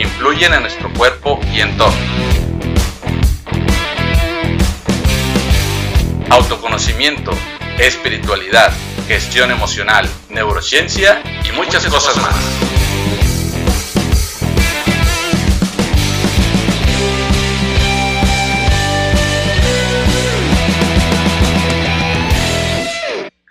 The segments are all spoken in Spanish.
influyen en nuestro cuerpo y entorno. Autoconocimiento, espiritualidad, gestión emocional, neurociencia y muchas, cosas más.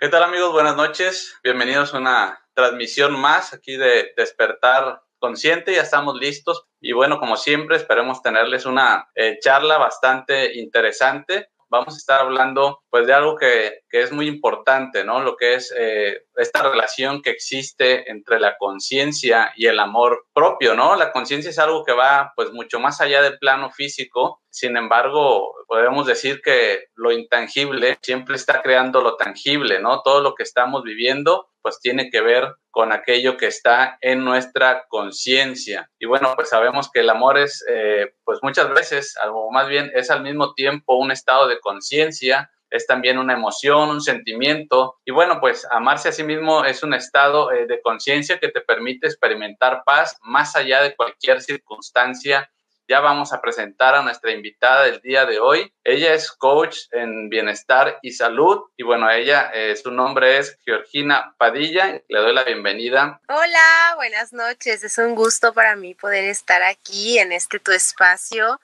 ¿Qué tal amigos? Buenas noches. Bienvenidos a una transmisión más aquí de Despertar Consciente. Ya estamos listos y bueno, como siempre, esperemos tenerles una eh, charla bastante interesante vamos a estar hablando pues de algo que, que es muy importante, ¿no? Lo que es eh, esta relación que existe entre la conciencia y el amor propio, ¿no? La conciencia es algo que va pues mucho más allá del plano físico, sin embargo, podemos decir que lo intangible siempre está creando lo tangible, ¿no? Todo lo que estamos viviendo pues tiene que ver con aquello que está en nuestra conciencia. Y bueno, pues sabemos que el amor es, eh, pues muchas veces, algo más bien es al mismo tiempo un estado de conciencia, es también una emoción, un sentimiento. Y bueno, pues amarse a sí mismo es un estado eh, de conciencia que te permite experimentar paz más allá de cualquier circunstancia ya vamos a presentar a nuestra invitada del día de hoy. Ella es coach en bienestar y salud y bueno, ella, eh, su nombre es Georgina Padilla. Le doy la bienvenida. Hola, buenas noches. Es un gusto para mí poder estar aquí en este tu espacio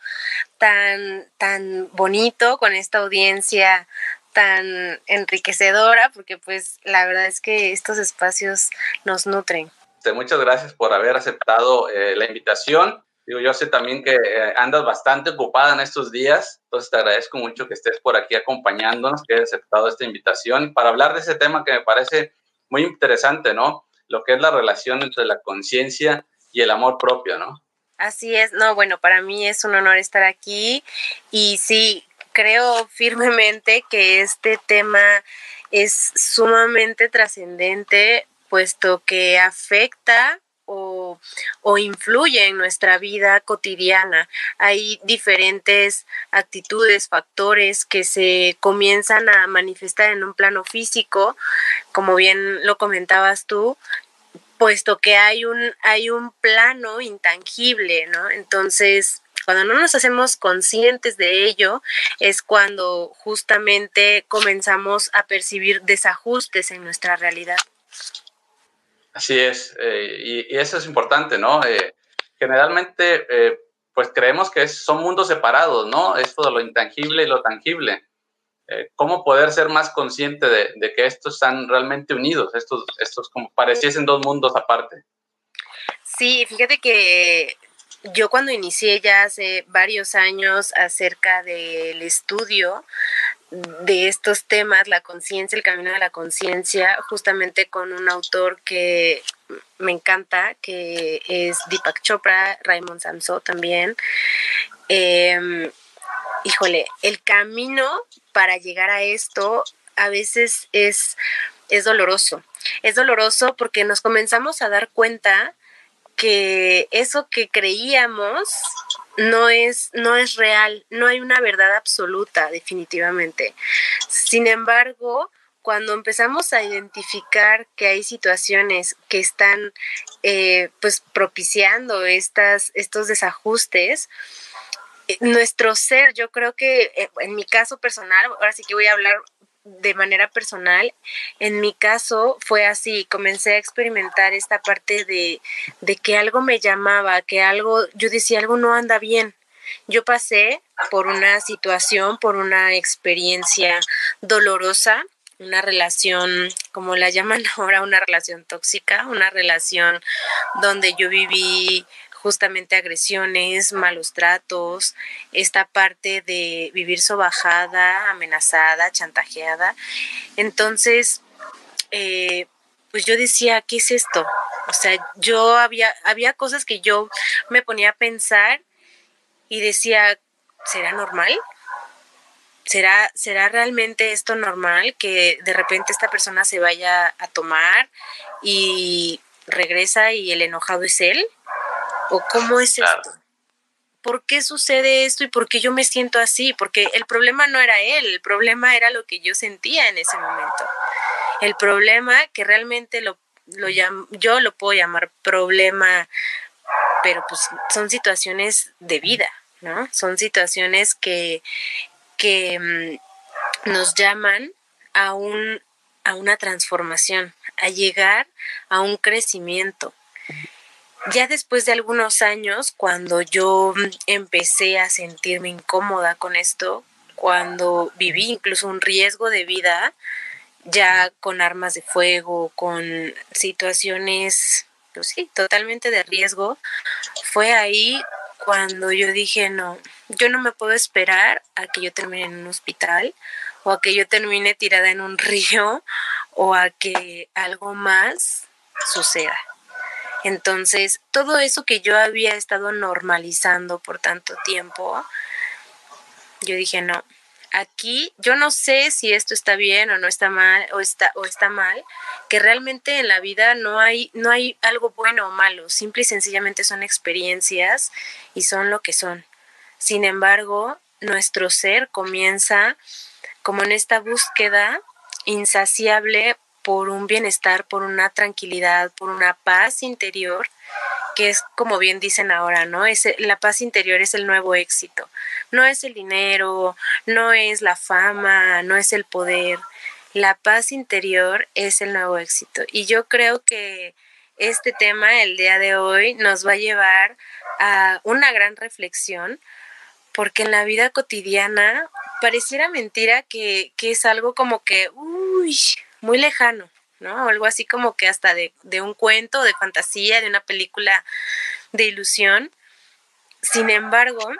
tan, tan bonito con esta audiencia tan enriquecedora porque pues la verdad es que estos espacios nos nutren. Muchas gracias por haber aceptado eh, la invitación. Digo, yo sé también que eh, andas bastante ocupada en estos días, entonces te agradezco mucho que estés por aquí acompañándonos, que hayas aceptado esta invitación para hablar de ese tema que me parece muy interesante, ¿no? Lo que es la relación entre la conciencia y el amor propio, ¿no? Así es, no, bueno, para mí es un honor estar aquí y sí, creo firmemente que este tema es sumamente trascendente, puesto que afecta o, influye en nuestra vida cotidiana. Hay diferentes actitudes, factores que se comienzan a manifestar en un plano físico, como bien lo comentabas tú, puesto que hay un, hay un plano intangible, ¿no? Entonces, cuando no nos hacemos conscientes de ello, es cuando justamente comenzamos a percibir desajustes en nuestra realidad. Así es, eh, y, eso es importante, ¿no? Eh, generalmente, eh, pues creemos que son mundos separados, ¿no? Esto de lo intangible y lo tangible. ¿Cómo poder ser más consciente de, que estos están realmente unidos? Estos, estos como pareciesen dos mundos aparte. Sí, fíjate que yo cuando inicié ya hace varios años acerca del estudio de estos temas, la conciencia, el camino de la conciencia, justamente con un autor que me encanta, que es Deepak Chopra, Raymond Samso también. Em, híjole, el camino para llegar a esto a veces es, es doloroso. Es doloroso porque nos comenzamos a dar cuenta que eso que creíamos no es, no es real, no hay una verdad absoluta, definitivamente. Sin embargo, cuando empezamos a identificar que hay situaciones que están eh, pues propiciando estas, estos desajustes, eh, nuestro ser, yo creo que eh, en mi caso personal, ahora sí que voy a hablar de manera personal, en mi caso fue así, comencé a experimentar esta parte de, de que algo me llamaba, que algo, yo decía, algo no anda bien. Yo pasé por una situación, por una experiencia dolorosa, una relación, como la llaman ahora, una relación tóxica, una relación donde yo viví justamente agresiones, malos tratos, esta parte de vivir sobajada, amenazada, chantajeada. Entonces, eh, pues yo decía, ¿qué es esto? O sea, yo había, había cosas que yo me ponía a pensar y decía, ¿será normal? ¿Será, ¿Será realmente esto normal que de repente esta persona se vaya a tomar y regresa y el enojado es él? ¿O cómo es esto? ¿Por qué sucede esto y por qué yo me siento así? Porque el problema no era él, el problema era lo que yo sentía en ese momento. El problema que realmente lo, lo yo lo puedo llamar problema, pero pues son situaciones de vida, ¿no? Son situaciones que, que mm, nos llaman a, un, a una transformación, a llegar a un crecimiento. Ya después de algunos años, cuando yo mm, empecé a sentirme incómoda con esto, cuando viví incluso un riesgo de vida, ya con armas de fuego, con situaciones, pues sí, totalmente de riesgo, fue ahí cuando yo dije, no, yo no me puedo esperar a que yo termine en un hospital o a que yo termine tirada en un río o a que algo más suceda. Entonces, todo eso que yo había estado normalizando por tanto tiempo, yo dije, no, aquí yo no sé si esto está bien o no está mal o está o está mal, que realmente en la vida no hay no hay algo bueno o malo, simple y sencillamente son experiencias y son lo que son. Sin embargo, nuestro ser comienza como en esta búsqueda insaciable por un bienestar, por una tranquilidad, por una paz interior que es como bien dicen ahora, ¿no? Es, la paz interior es el nuevo éxito. No es el dinero, no es la fama, no es el poder. La paz interior es el nuevo éxito. Y yo creo que este tema, el día de hoy, nos va a llevar a una gran reflexión, porque en la vida cotidiana pareciera mentira que, que es algo como que, uy, muy lejano. ¿no? Algo así como que hasta de, de un cuento, de fantasía, de una película de ilusión. Sin embargo,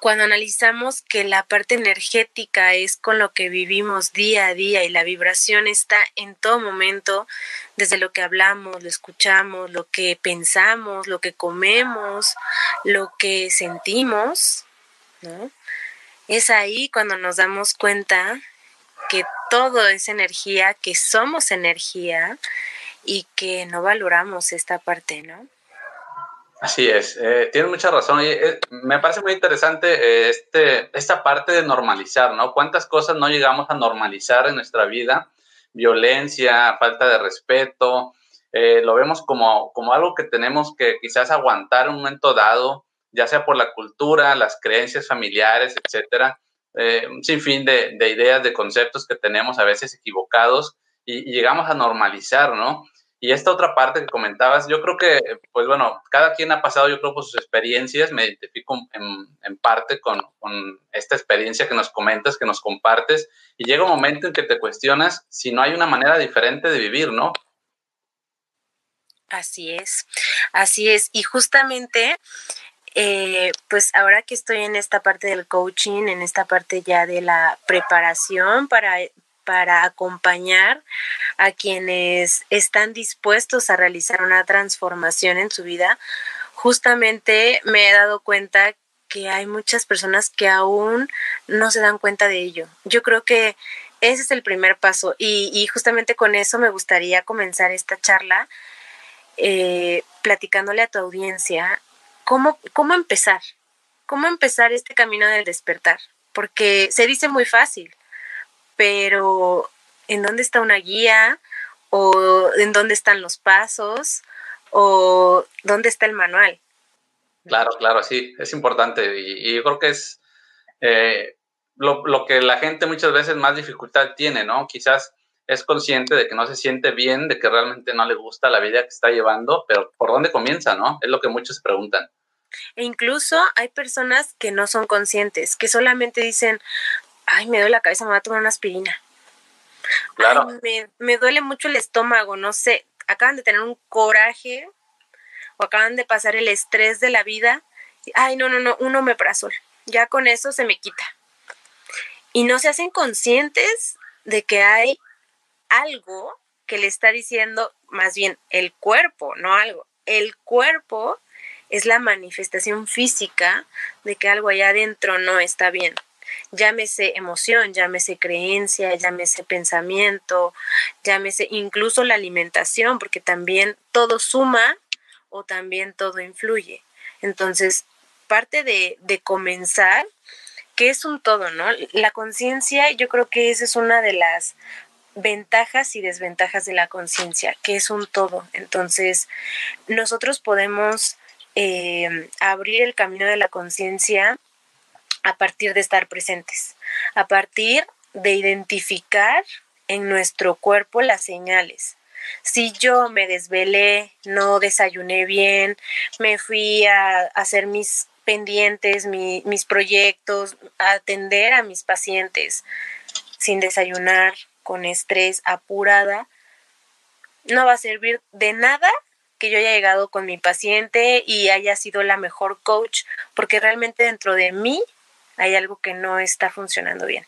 cuando analizamos que la parte energética es con lo que vivimos día a día y la vibración está en todo momento, desde lo que hablamos, lo escuchamos, lo que pensamos, lo que comemos, lo que sentimos, ¿no? Es ahí cuando nos damos cuenta que todo es energía, que somos energía y que no valoramos esta parte, ¿no? Así es, eh, tienes mucha razón. Eh, me parece muy interesante eh, este, esta parte de normalizar, ¿no? ¿Cuántas cosas no llegamos a normalizar en nuestra vida? Violencia, falta de respeto, lo vemos como, como algo que tenemos que quizás aguantar en un momento dado, ya sea por la cultura, las creencias familiares, etcétera eh, un sinfín de, ideas, de conceptos que tenemos a veces equivocados y, llegamos a normalizar, ¿no? Y esta otra parte que comentabas, yo creo que, pues bueno, cada quien ha pasado, yo creo, por sus experiencias, me identifico en, parte con, esta experiencia que nos comentas, que nos compartes, y llega un momento en que te cuestionas si no hay una manera diferente de vivir, ¿no? Así es, así es. Y justamente eh, pues ahora que estoy en esta parte del coaching, en esta parte ya de la preparación para, para acompañar a quienes están dispuestos a realizar una transformación en su vida, justamente me he dado cuenta que hay muchas personas que aún no se dan cuenta de ello. Yo creo que ese es el primer paso y, justamente con eso me gustaría comenzar esta charla eh, platicándole a tu audiencia ¿cómo, cómo empezar? ¿Cómo empezar este camino del despertar? Porque se dice muy fácil, pero ¿en dónde está una guía? ¿O en dónde están los pasos? ¿O dónde está el manual? Claro, claro, sí, es importante. Y, yo creo que es eh, lo, que la gente muchas veces más dificultad tiene, ¿no? Quizás es consciente de que no se siente bien, de que realmente no le gusta la vida que está llevando, pero ¿por dónde comienza, no? Es lo que muchos preguntan. E incluso hay personas que no son conscientes, que solamente dicen, ay, me duele la cabeza, me voy a tomar una aspirina. Claro. me, me duele mucho el estómago, no sé, acaban de tener un coraje o acaban de pasar el estrés de la vida. Ay, no, no, no, un omeprazol. Ya con eso se me quita. Y no se hacen conscientes de que hay algo que le está diciendo más bien el cuerpo, no algo. El cuerpo es la manifestación física de que algo allá adentro no está bien. Llámese emoción, llámese creencia, llámese pensamiento, llámese incluso la alimentación, porque también todo suma o también todo influye. Entonces, parte de, de comenzar, que es un todo, ¿no? La conciencia, yo creo que esa es una de las ventajas y desventajas de la conciencia, que es un todo. Entonces, nosotros podemos eh, abrir el camino de la conciencia a partir de estar presentes, a partir de identificar en nuestro cuerpo las señales. Si yo me desvelé, no desayuné bien, me fui a, hacer mis pendientes, mis proyectos, a atender a mis pacientes sin desayunar, con estrés, apurada, no va a servir de nada que yo haya llegado con mi paciente y haya sido la mejor coach, porque realmente dentro de mí hay algo que no está funcionando bien.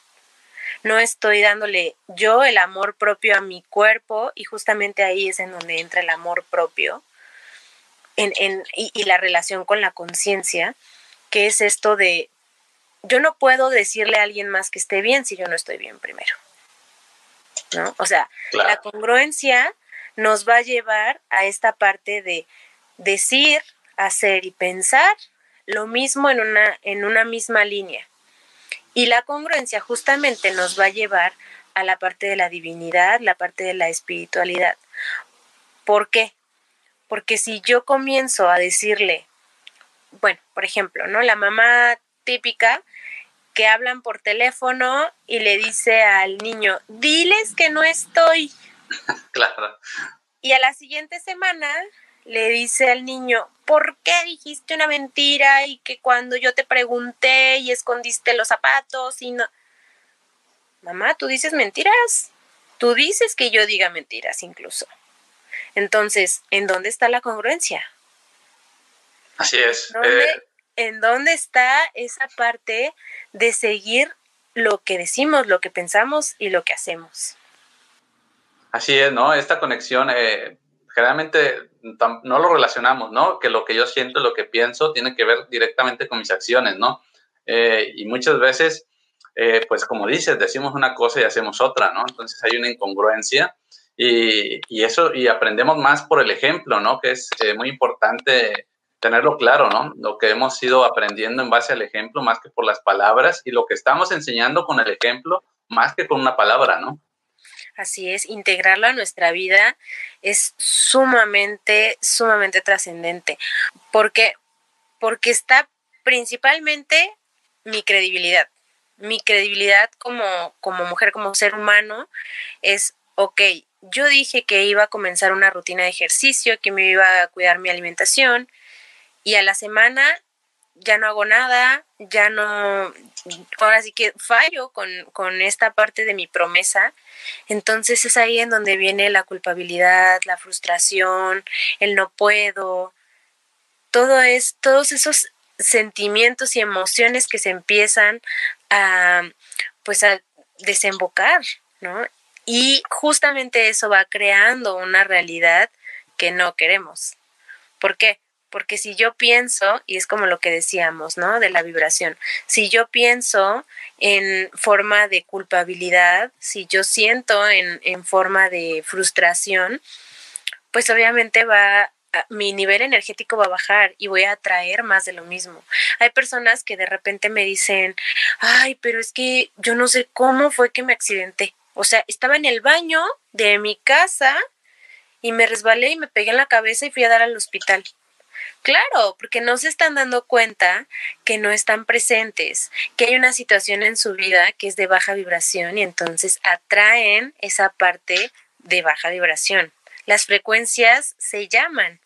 No estoy dándole yo el amor propio a mi cuerpo y justamente ahí es en donde entra el amor propio en, en, y, y la relación con la conciencia, que es esto de yo no puedo decirle a alguien más que esté bien si yo no estoy bien primero. ¿no? O sea, la congruencia nos va a llevar a esta parte de decir, hacer y pensar lo mismo en una, en una misma línea. Y la congruencia justamente nos va a llevar a la parte de la divinidad, la parte de la espiritualidad. ¿Por qué? Porque si yo comienzo a decirle, bueno, por ejemplo, ¿no? La mamá típica que hablan por teléfono y le dice al niño, diles que no estoy. claro. Y a la siguiente semana le dice al niño, ¿por qué dijiste una mentira y que cuando yo te pregunté y escondiste los zapatos y no... Mamá, tú dices mentiras. Tú dices que yo diga mentiras incluso. Entonces, ¿en dónde está la congruencia? Así es. Eh, ¿En dónde está esa parte de seguir lo que decimos, lo que pensamos y lo que hacemos. Así es, ¿no? Esta conexión, eh, generalmente no lo relacionamos, ¿no? Que lo que yo siento, lo que pienso, tiene que ver directamente con mis acciones, ¿no? Eh, y muchas veces, eh, pues como dices, decimos una cosa y hacemos otra, ¿no? Entonces hay una incongruencia y, eso, y aprendemos más por el ejemplo, ¿no? Que es muy importante tenerlo claro, ¿no? Lo que hemos ido aprendiendo en base al ejemplo más que por las palabras y lo que estamos enseñando con el ejemplo más que con una palabra, ¿no? Así es, integrarlo a nuestra vida es sumamente, sumamente trascendente. porque Porque está principalmente mi credibilidad. Mi credibilidad como, como mujer, como ser humano, es, ok, yo dije que iba a comenzar una rutina de ejercicio, que me iba a cuidar mi alimentación, y a la semana ya no hago nada, ya no, ahora sí que fallo con, con, esta parte de mi promesa. Entonces es ahí en donde viene la culpabilidad, la frustración, el no puedo, todo es, todos esos sentimientos y emociones que se empiezan a, pues a desembocar, ¿no? Y justamente eso va creando una realidad que no queremos. ¿Por qué? Porque si yo pienso, y es como lo que decíamos, ¿no? De la vibración, si yo pienso en forma de culpabilidad, si yo siento en, en forma de frustración, pues obviamente va, mi nivel energético va a bajar y voy a atraer más de lo mismo. Hay personas que de repente me dicen, ay, pero es que yo no sé cómo fue que me accidenté. O sea, estaba en el baño de mi casa y me resbalé y me pegué en la cabeza y fui a dar al hospital. Claro, porque no se están dando cuenta que no están presentes, que hay una situación en su vida que es de baja vibración y entonces atraen esa parte de baja vibración. Las frecuencias se llaman.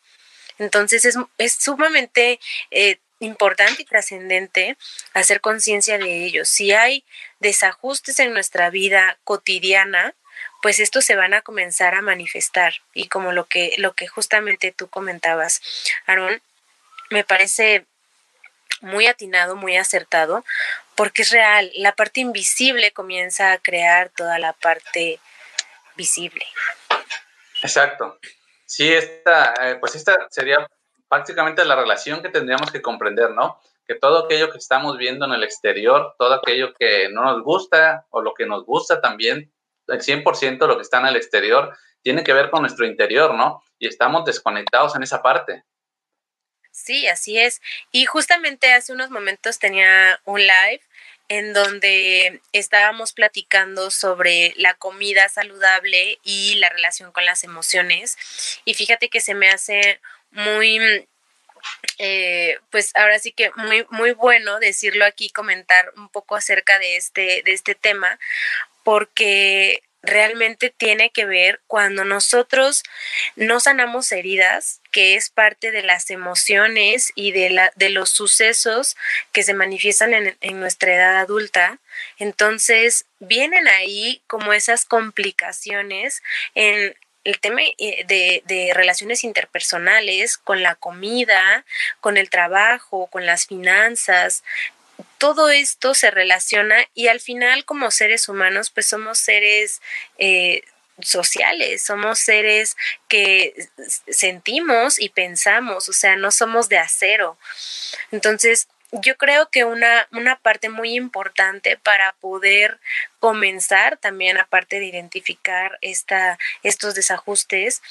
Entonces es, es sumamente eh, importante y trascendente hacer conciencia de ello. Si hay desajustes en nuestra vida cotidiana, pues estos se van a comenzar a manifestar y como lo que lo que justamente tú comentabas, Aaron, me parece muy atinado, muy acertado, porque es real, la parte invisible comienza a crear toda la parte visible. Exacto. Sí, esta, eh, pues esta sería prácticamente la relación que tendríamos que comprender, ¿no? Que todo aquello que estamos viendo en el exterior, todo aquello que no nos gusta o lo que nos gusta también, el 100% de lo que está en el exterior, tiene que ver con nuestro interior, ¿no? Y estamos desconectados en esa parte. Sí, así es. Y justamente hace unos momentos tenía un live en donde estábamos platicando sobre la comida saludable y la relación con las emociones. Y fíjate que se me hace muy, eh, pues ahora sí que muy, muy bueno decirlo aquí, comentar un poco acerca de este, de este tema, porque realmente tiene que ver cuando nosotros no sanamos heridas, que es parte de las emociones y de, la, de los sucesos que se manifiestan en, en nuestra edad adulta. Entonces, vienen ahí como esas complicaciones en el tema eh, de, de, relaciones interpersonales, con la comida, con el trabajo, con las finanzas, todo esto se relaciona y al final como seres humanos pues somos seres eh, sociales, somos seres que sentimos y pensamos, o sea, no somos de acero. Entonces, yo creo que una, una parte muy importante para poder comenzar también, aparte de identificar esta, estos desajustes,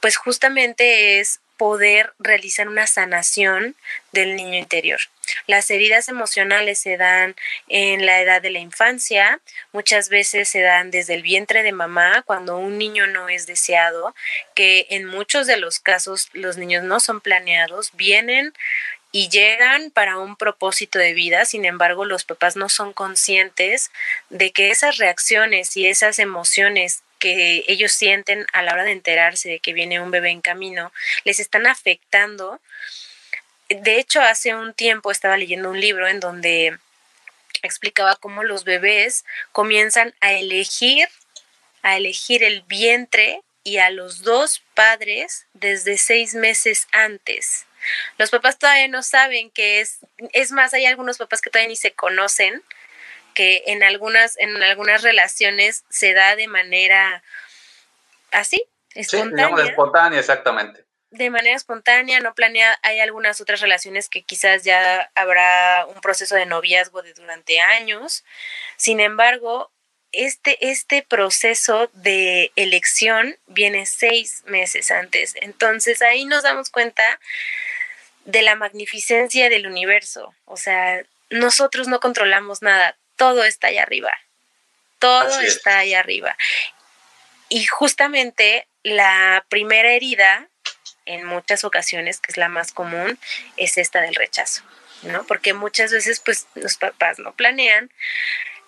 pues justamente es poder realizar una sanación del niño interior. Las heridas emocionales se dan en la edad de la infancia, muchas veces se dan desde el vientre de mamá, cuando un niño no es deseado, que en muchos de los casos los niños no son planeados, vienen y llegan para un propósito de vida, sin embargo los papás no son conscientes de que esas reacciones y esas emociones que ellos sienten a la hora de enterarse de que viene un bebé en camino, les están afectando. De hecho, hace un tiempo estaba leyendo un libro en donde explicaba cómo los bebés comienzan a elegir, a elegir el vientre y a los dos padres desde seis meses antes. Los papás todavía no saben que es, es más, hay algunos papás que todavía ni se conocen, que en algunas, en algunas relaciones se da de manera así, espontánea. Sí, espontánea, exactamente. De manera espontánea, no planeada. Hay algunas otras relaciones que quizás ya habrá un proceso de noviazgo de durante años. Sin embargo, este, este proceso de elección viene seis meses antes. Entonces ahí nos damos cuenta de la magnificencia del universo. O sea, nosotros no controlamos nada, todo está allá arriba. Todo está allá arriba. Y justamente la primera herida, en muchas ocasiones, que es la más común, es esta del rechazo, ¿no? Porque muchas veces, pues, los papás no planean.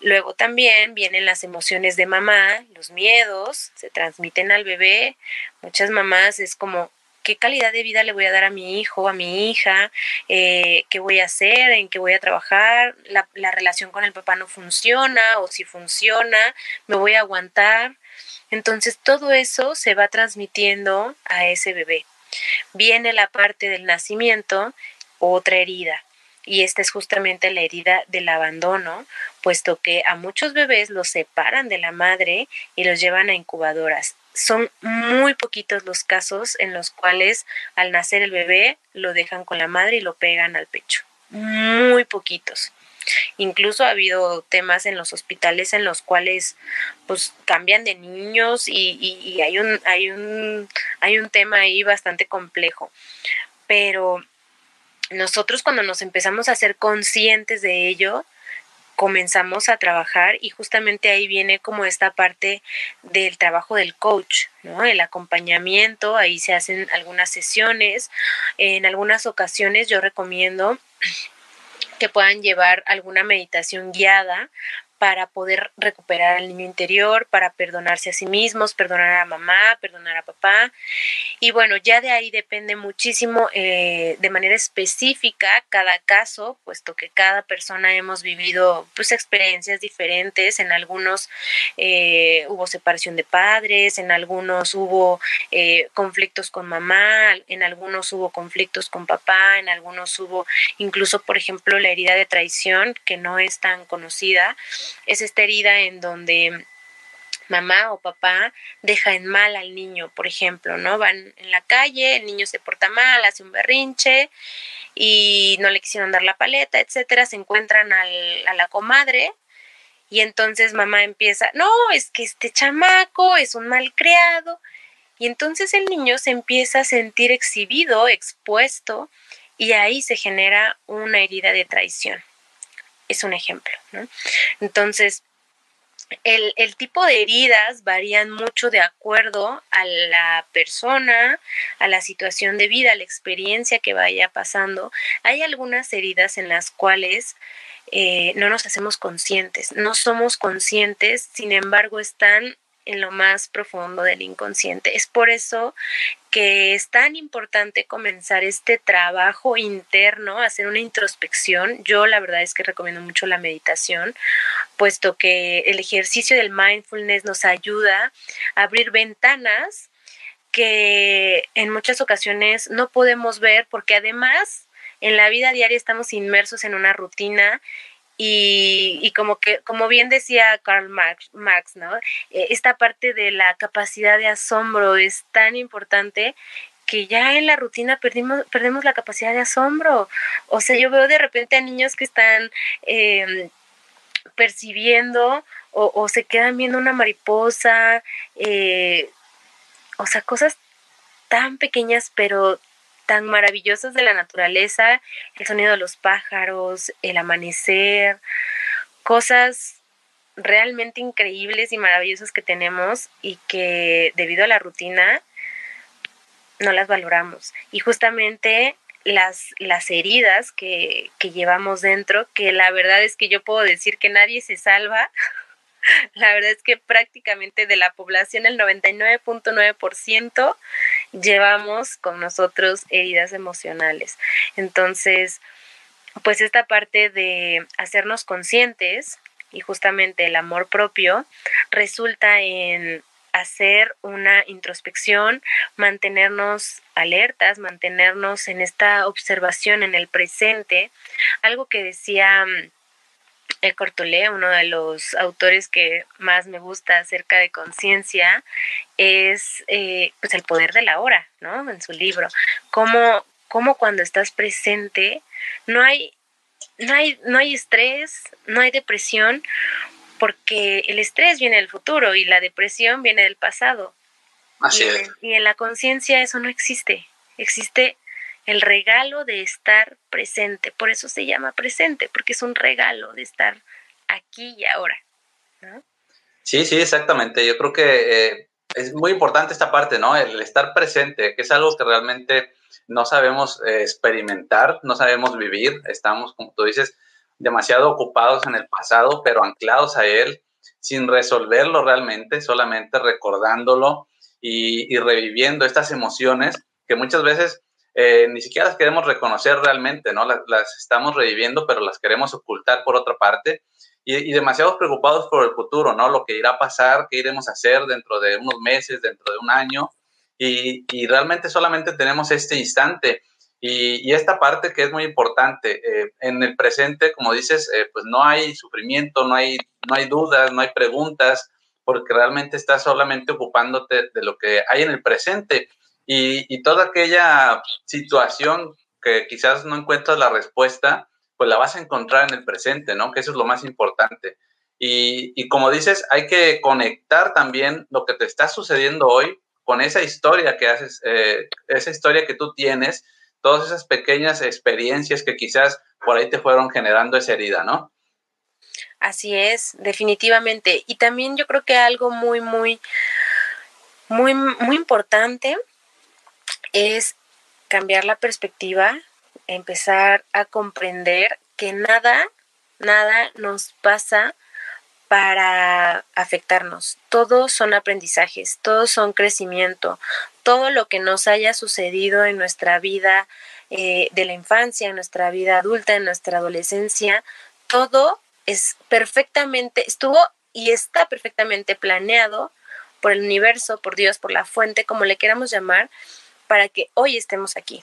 Luego también vienen las emociones de mamá, los miedos, se transmiten al bebé. Muchas mamás es como, qué calidad de vida le voy a dar a mi hijo, a mi hija, eh, qué voy a hacer, en qué voy a trabajar, la, la relación con el papá no funciona o si funciona, me voy a aguantar. Entonces todo eso se va transmitiendo a ese bebé. Viene la parte del nacimiento, otra herida. Y esta es justamente la herida del abandono, puesto que a muchos bebés los separan de la madre y los llevan a incubadoras son muy poquitos los casos en los cuales al nacer el bebé lo dejan con la madre y lo pegan al pecho. Muy poquitos. Incluso ha habido temas en los hospitales en los cuales pues cambian de niños y, y hay, un, hay, un, hay un tema ahí bastante complejo. Pero nosotros cuando nos empezamos a ser conscientes de ello, comenzamos a trabajar y justamente ahí viene como esta parte del trabajo del coach, ¿no? El acompañamiento, ahí se hacen algunas sesiones, en algunas ocasiones yo recomiendo que puedan llevar alguna meditación guiada para poder recuperar al niño interior, para perdonarse a sí mismos, perdonar a mamá, perdonar a papá. Y bueno, ya de ahí depende muchísimo eh, de manera específica cada caso, puesto que cada persona hemos vivido pues experiencias diferentes. En algunos eh, hubo separación de padres, en algunos hubo eh, conflictos con mamá, en algunos hubo conflictos con papá, en algunos hubo incluso, por ejemplo, la herida de traición, que no es tan conocida es esta herida en donde mamá o papá deja en mal al niño, por ejemplo, ¿no? Van en la calle, el niño se porta mal, hace un berrinche y no le quisieron dar la paleta, etcétera, se encuentran al, a la comadre y entonces mamá empieza, no, es que este chamaco es un mal criado y entonces el niño se empieza a sentir exhibido, expuesto y ahí se genera una herida de traición. Es un ejemplo, ¿no? Entonces, el, el, tipo de heridas varían mucho de acuerdo a la persona, a la situación de vida, a la experiencia que vaya pasando. Hay algunas heridas en las cuales eh, no nos hacemos conscientes, no somos conscientes, sin embargo están en lo más profundo del inconsciente. Es por eso que es tan importante comenzar este trabajo interno, hacer una introspección. Yo la verdad es que recomiendo mucho la meditación, puesto que el ejercicio del mindfulness nos ayuda a abrir ventanas que en muchas ocasiones no podemos ver porque además en la vida diaria estamos inmersos en una rutina y, como que, como bien decía Karl Marx, ¿no? E, esta parte de la capacidad de asombro es tan importante que ya en la rutina perdimos, perdemos la capacidad de asombro. O sea, yo veo de repente a niños que están em, percibiendo o, se quedan viendo una mariposa, eh, o sea, cosas tan pequeñas pero tan maravillosos de la naturaleza, el sonido de los pájaros, el amanecer, cosas realmente increíbles y maravillosas que tenemos y que debido a la rutina no las valoramos. Y justamente las, las heridas que, que llevamos dentro, que la verdad es que yo puedo decir que nadie se salva, la verdad es que prácticamente de la población el 99.9% llevamos con nosotros heridas emocionales. Entonces, pues esta parte de hacernos conscientes y justamente el amor propio resulta en hacer una introspección, mantenernos alertas, mantenernos en esta observación en el presente, algo que decía Eckhart Tolle, uno de los autores que más me gusta acerca de conciencia, es eh, pues el poder de la hora, ¿no? En su libro. Cómo, cómo cuando estás presente no hay, no hay, no hay estrés, no hay depresión, porque el estrés viene del futuro y la depresión viene del pasado. Así y, y en la conciencia eso no existe. Existe el regalo de estar presente. Por eso se llama presente, porque es un regalo de estar aquí y ahora. Sí, sí, exactamente. Yo creo que eh, es muy importante esta parte, ¿no? El estar presente, que es algo que realmente no sabemos eh, experimentar, no sabemos vivir. Estamos, como tú dices, demasiado ocupados en el pasado, pero anclados a él, sin resolverlo realmente, solamente recordándolo y, y reviviendo estas emociones que muchas veces eh, ni siquiera las queremos reconocer realmente, ¿no? Las, estamos reviviendo, pero las queremos ocultar por otra parte y, y, demasiados preocupados por el futuro, ¿no? Lo que irá a pasar, qué iremos a hacer dentro de unos meses, dentro de un año y, y realmente solamente tenemos este instante. Y, y, esta parte que es muy importante, eh, en el presente, como dices, eh, pues no hay sufrimiento, no hay, no hay dudas, no hay preguntas, porque realmente estás solamente ocupándote de lo que hay en el presente y, toda aquella situación que quizás no encuentras la respuesta, pues la vas a encontrar en el presente, ¿no? Que eso es lo más importante. Y, como dices, hay que conectar también lo que te está sucediendo hoy con esa historia que haces, eh, esa historia que tú tienes, todas esas pequeñas experiencias que quizás por ahí te fueron generando esa herida, ¿no? Así es, definitivamente. Y también yo creo que algo muy, muy, muy, muy importante es cambiar la perspectiva, empezar a comprender que nada, nada nos pasa para afectarnos. Todos son aprendizajes, todos son crecimiento. Todo lo que nos haya sucedido en nuestra vida eh, de la infancia, en nuestra vida adulta, en nuestra adolescencia, todo es perfectamente, estuvo y está perfectamente planeado por el universo, por Dios, por la fuente, como le queramos llamar, para que hoy estemos aquí,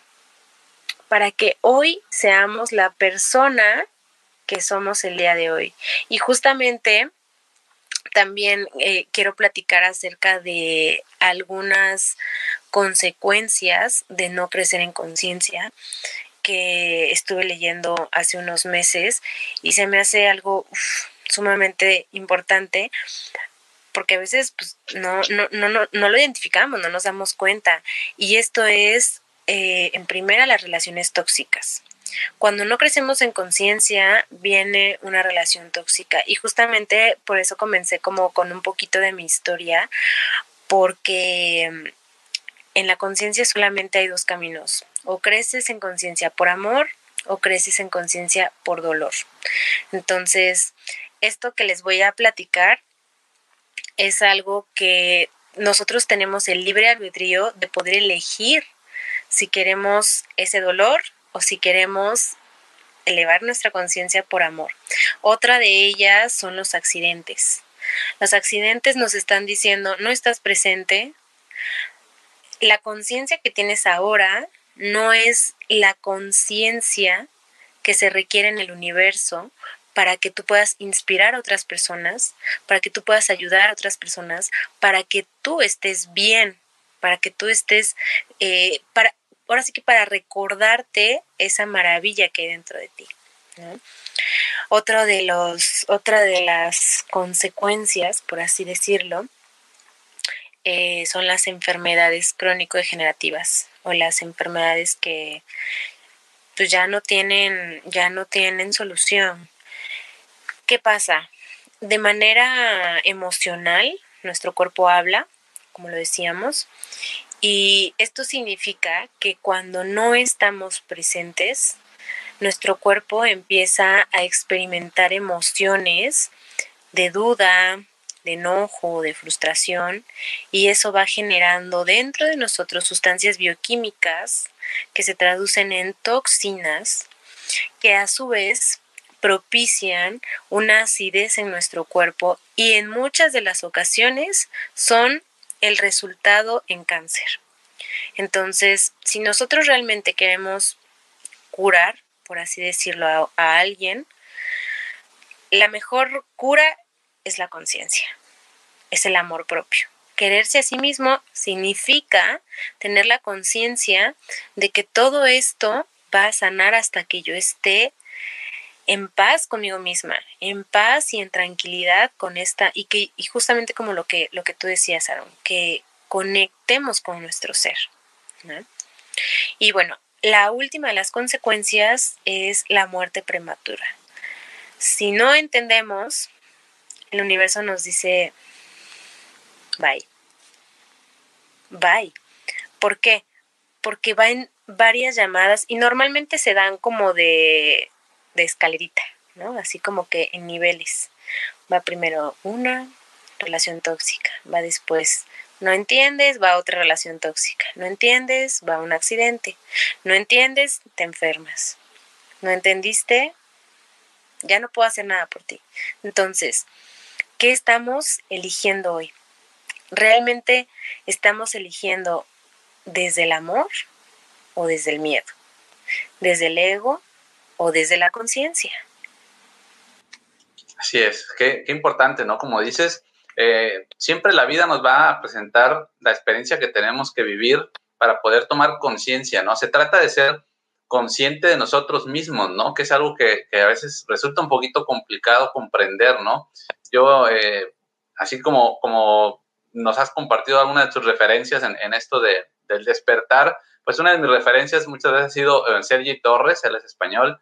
para que hoy seamos la persona que somos el día de hoy. Y justamente también eh, quiero platicar acerca de algunas consecuencias de no crecer en conciencia que estuve leyendo hace unos meses y se me hace algo sumamente importante porque a veces pues, no, no, no, no, lo identificamos, no nos damos cuenta. Y esto es, eh, en primera, las relaciones tóxicas. Cuando no crecemos en conciencia, viene una relación tóxica. Y justamente por eso comencé como con un poquito de mi historia, porque mm, en la conciencia solamente hay dos caminos. O creces en conciencia por amor o creces en conciencia por dolor. Entonces, esto que les voy a platicar es algo que nosotros tenemos el libre albedrío de poder elegir si queremos ese dolor o si queremos elevar nuestra conciencia por amor. Otra de ellas son los accidentes. Los accidentes nos están diciendo, no estás presente. La conciencia que tienes ahora no es la conciencia que se requiere en el universo para que tú puedas inspirar a otras personas, para que tú puedas ayudar a otras personas, para que tú estés bien, para que tú estés, eh, para, ahora sí que para recordarte esa maravilla que hay dentro de ti. Otro de los, otra de las consecuencias, por así decirlo, eh, son las enfermedades crónico-degenerativas o las enfermedades que pues ya no tienen, ya no tienen solución. ¿Qué pasa? De manera emocional, nuestro cuerpo habla, como lo decíamos, y esto significa que cuando no estamos presentes, nuestro cuerpo empieza a experimentar emociones de duda, de enojo, de frustración, y eso va generando dentro de nosotros sustancias bioquímicas que se traducen en toxinas que a su vez propician una acidez en nuestro cuerpo y en muchas de las ocasiones son el resultado en cáncer. Entonces, si nosotros realmente queremos curar, por así decirlo, a, alguien, la mejor cura es la conciencia, es el amor propio. Quererse a sí mismo significa tener la conciencia de que todo esto va a sanar hasta que yo esté en paz conmigo misma, en paz y en tranquilidad con esta y que y justamente como lo que lo que tú decías, Aaron, que conectemos con nuestro ser. Y bueno, la última de las consecuencias es la muerte prematura. Si no entendemos, el universo nos dice bye. Bye. ¿Por qué? Porque va en varias llamadas y normalmente se dan como de escalerita, ¿no? Así como que en niveles. Va primero una relación tóxica, va después no entiendes, va otra relación tóxica. No entiendes, va un accidente. No entiendes, te enfermas. No entendiste, ya no puedo hacer nada por ti. Entonces, ¿qué estamos eligiendo hoy? ¿Realmente estamos eligiendo desde el amor o desde el miedo? ¿Desde el ego o desde la conciencia. Así es, qué, importante, ¿no? Como dices, eh, siempre la vida nos va a presentar la experiencia que tenemos que vivir para poder tomar conciencia, ¿no? Se trata de ser consciente de nosotros mismos, ¿no? Que es algo que, a veces resulta un poquito complicado comprender, ¿no? Yo, eh, así como, como nos has compartido alguna de tus referencias en, esto de, del despertar, pues una de mis referencias muchas veces ha sido eh, Sergi Torres, él es español,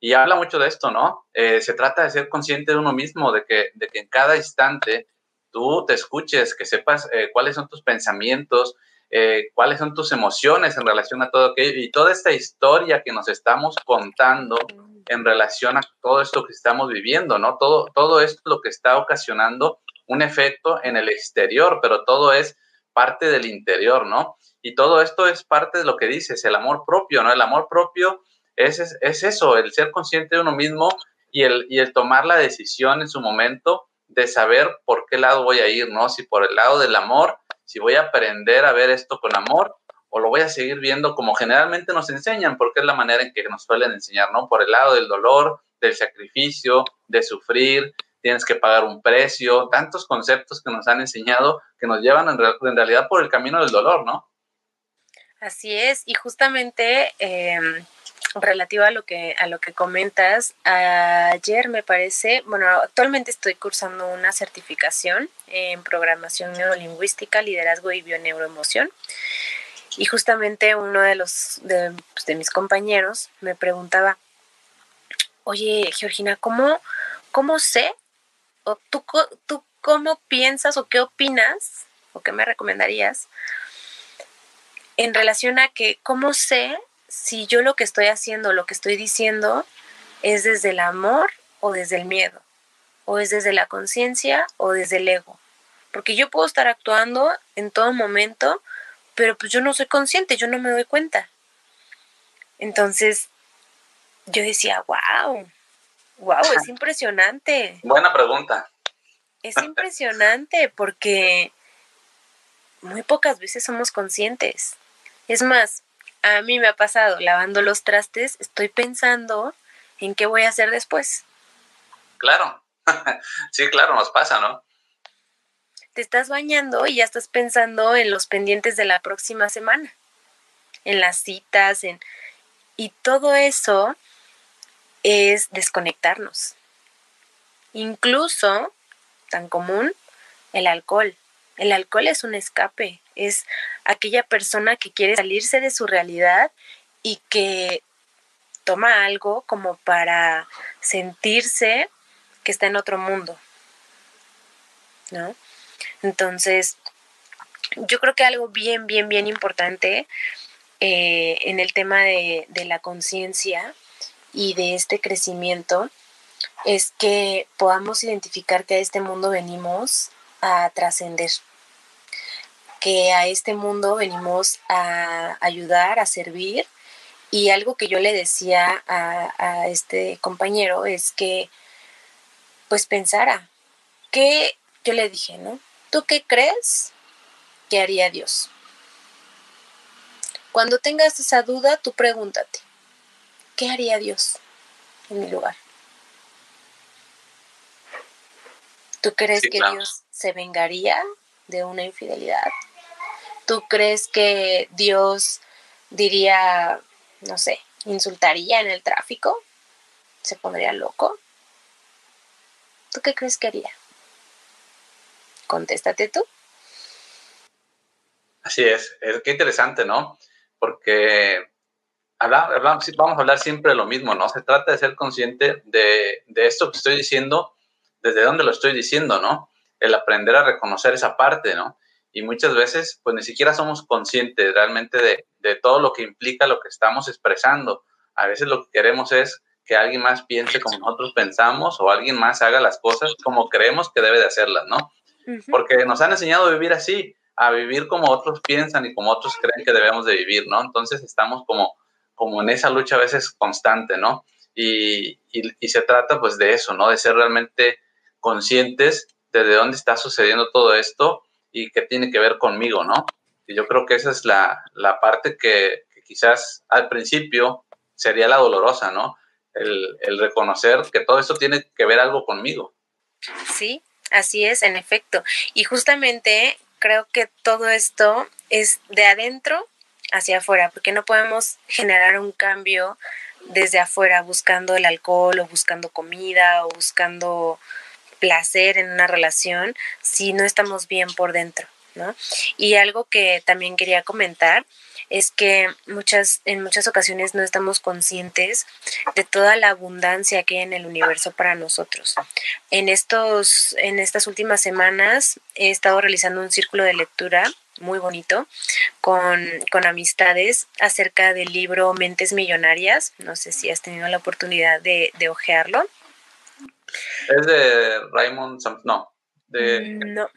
y habla mucho de esto, ¿no? Eh, se trata de ser consciente de uno mismo, de que, de que en cada instante tú te escuches, que sepas eh, cuáles son tus pensamientos, eh, cuáles son tus emociones en relación a todo aquello y toda esta historia que nos estamos contando en relación a todo esto que estamos viviendo, ¿no? Todo, todo esto es lo que está ocasionando un efecto en el exterior, pero todo es parte del interior, ¿no? Y todo esto es parte de lo que dices, el amor propio, ¿no? El amor propio es, es, eso, el ser consciente de uno mismo y el, y el tomar la decisión en su momento de saber por qué lado voy a ir, ¿no? Si por el lado del amor, si voy a aprender a ver esto con amor o lo voy a seguir viendo como generalmente nos enseñan, porque es la manera en que nos suelen enseñar, ¿no? Por el lado del dolor, del sacrificio, de sufrir, tienes que pagar un precio, tantos conceptos que nos han enseñado que nos llevan en, realidad por el camino del dolor, ¿no? Así es, y justamente em, relativo a lo que a lo que comentas, ayer me parece, bueno, actualmente estoy cursando una certificación en programación neurolingüística, liderazgo y bioneuroemoción. Y justamente uno de los de, pues, de mis compañeros me preguntaba, oye, Georgina, ¿cómo, cómo sé? ¿O tú, tú cómo piensas o qué opinas? ¿O qué me recomendarías? En relación a que, ¿cómo sé si yo lo que estoy haciendo, lo que estoy diciendo, es desde el amor o desde el miedo? ¿O es desde la conciencia o desde el ego? Porque yo puedo estar actuando en todo momento, pero pues yo no soy consciente, yo no me doy cuenta. Entonces, yo decía, wow, wow, es impresionante. Buena pregunta. Es impresionante porque muy pocas veces somos conscientes. Es más, a mí me ha pasado lavando los trastes, estoy pensando en qué voy a hacer después. Claro, sí, claro, nos pasa, ¿no? Te estás bañando y ya estás pensando en los pendientes de la próxima semana, en las citas, en... Y todo eso es desconectarnos. Incluso, tan común, el alcohol. El alcohol es un escape, es aquella persona que quiere salirse de su realidad y que toma algo como para sentirse que está en otro mundo. ¿No? Entonces, yo creo que algo bien, bien, bien importante eh, en el tema de, de la conciencia y de este crecimiento es que podamos identificar que a este mundo venimos a trascender, que a este mundo venimos a ayudar, a servir. Y algo que yo le decía a, a este compañero es que, pues pensara, que yo le dije, ¿no? ¿Tú qué crees que haría Dios? Cuando tengas esa duda, tú pregúntate, ¿qué haría Dios en mi lugar? ¿Tú crees que Dios se vengaría de una infidelidad? ¿Tú crees que Dios diría, no sé, insultaría en el tráfico? ¿Se pondría loco? ¿Tú qué crees que haría? Contéstate tú. Así es, qué interesante, ¿no? Porque vamos a hablar siempre de lo mismo, ¿no? Se trata de ser consciente de, esto que estoy diciendo, desde dónde lo estoy diciendo, ¿no? El aprender a reconocer esa parte, ¿no? Y muchas veces, pues ni siquiera somos conscientes realmente de, de todo lo que implica lo que estamos expresando. A veces lo que queremos es que alguien más piense como nosotros pensamos o alguien más haga las cosas como creemos que debe de hacerlas, ¿no? Porque nos han enseñado a vivir así, a vivir como otros piensan y como otros creen que debemos de vivir, ¿no? Entonces estamos como como en esa lucha a veces constante, ¿no? Y, y, se trata pues de eso, ¿no? De ser realmente conscientes de, de dónde está sucediendo todo esto y qué tiene que ver conmigo, ¿no? Y yo creo que esa es la, la parte que, quizás al principio sería la dolorosa, ¿no? El, el, reconocer que todo esto tiene que ver algo conmigo. Sí, así es, en efecto. Y justamente creo que todo esto es de adentro hacia afuera, porque no podemos generar un cambio desde afuera buscando el alcohol o buscando comida o buscando placer en una relación si no estamos bien por dentro, ¿no? Y algo que también quería comentar es que muchas, en muchas ocasiones no estamos conscientes de toda la abundancia que hay en el universo para nosotros. En, estos, en estas últimas semanas he estado realizando un círculo de lectura muy bonito con, con amistades acerca del libro Mentes Millonarias. No sé si has tenido la oportunidad de, de ojearlo. Es de Raymond no, de, mm, no.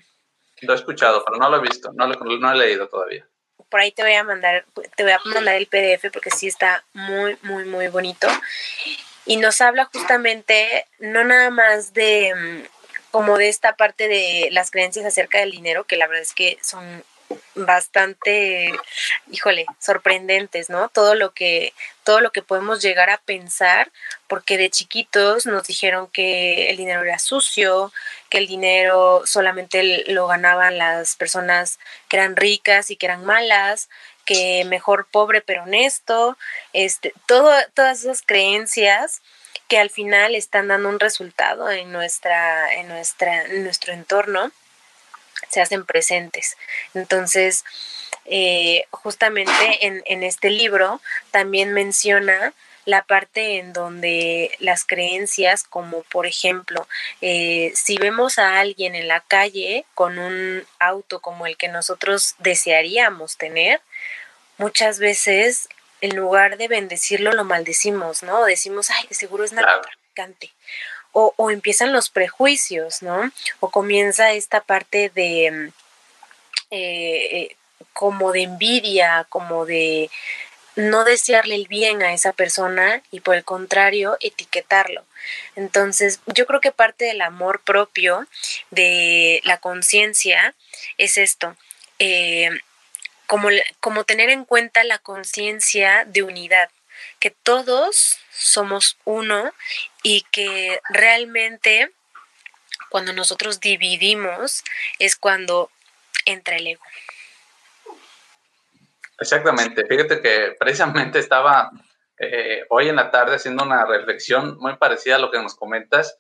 Lo he escuchado, pero no lo he visto, no lo, no he leído todavía. Por ahí te voy a mandar, te voy a mandar el PDF porque sí está muy, muy, muy bonito. Y nos habla justamente, no nada más de mm, como de esta parte de las creencias acerca del dinero, que la verdad es que son bastante, híjole, sorprendentes, ¿no? Todo lo que todo lo que podemos llegar a pensar, porque de chiquitos nos dijeron que el dinero era sucio, que el dinero solamente lo ganaban las personas que eran ricas y que eran malas, que mejor pobre pero honesto, este, todo, todas esas creencias que al final están dando un resultado en nuestra, en nuestra, en nuestro entorno se hacen presentes. Entonces, eh, justamente en, en este libro también menciona la parte en donde las creencias, como por ejemplo, eh, si vemos a alguien en la calle con un auto como el que nosotros desearíamos tener, muchas veces en lugar de bendecirlo lo maldecimos, ¿no? Decimos, ay, de seguro es narcotraficante o, empiezan los prejuicios, ¿no? O comienza esta parte de mm, eh, eh, como de envidia, como de no desearle el bien a esa persona y por el contrario etiquetarlo. Entonces, yo creo que parte del amor propio, de la conciencia, es esto. Eh, como, como tener en cuenta la conciencia de unidad, que todos somos uno y que realmente cuando nosotros dividimos es cuando entra el ego. Exactamente, fíjate que precisamente estaba eh, hoy en la tarde haciendo una reflexión muy parecida a lo que nos comentas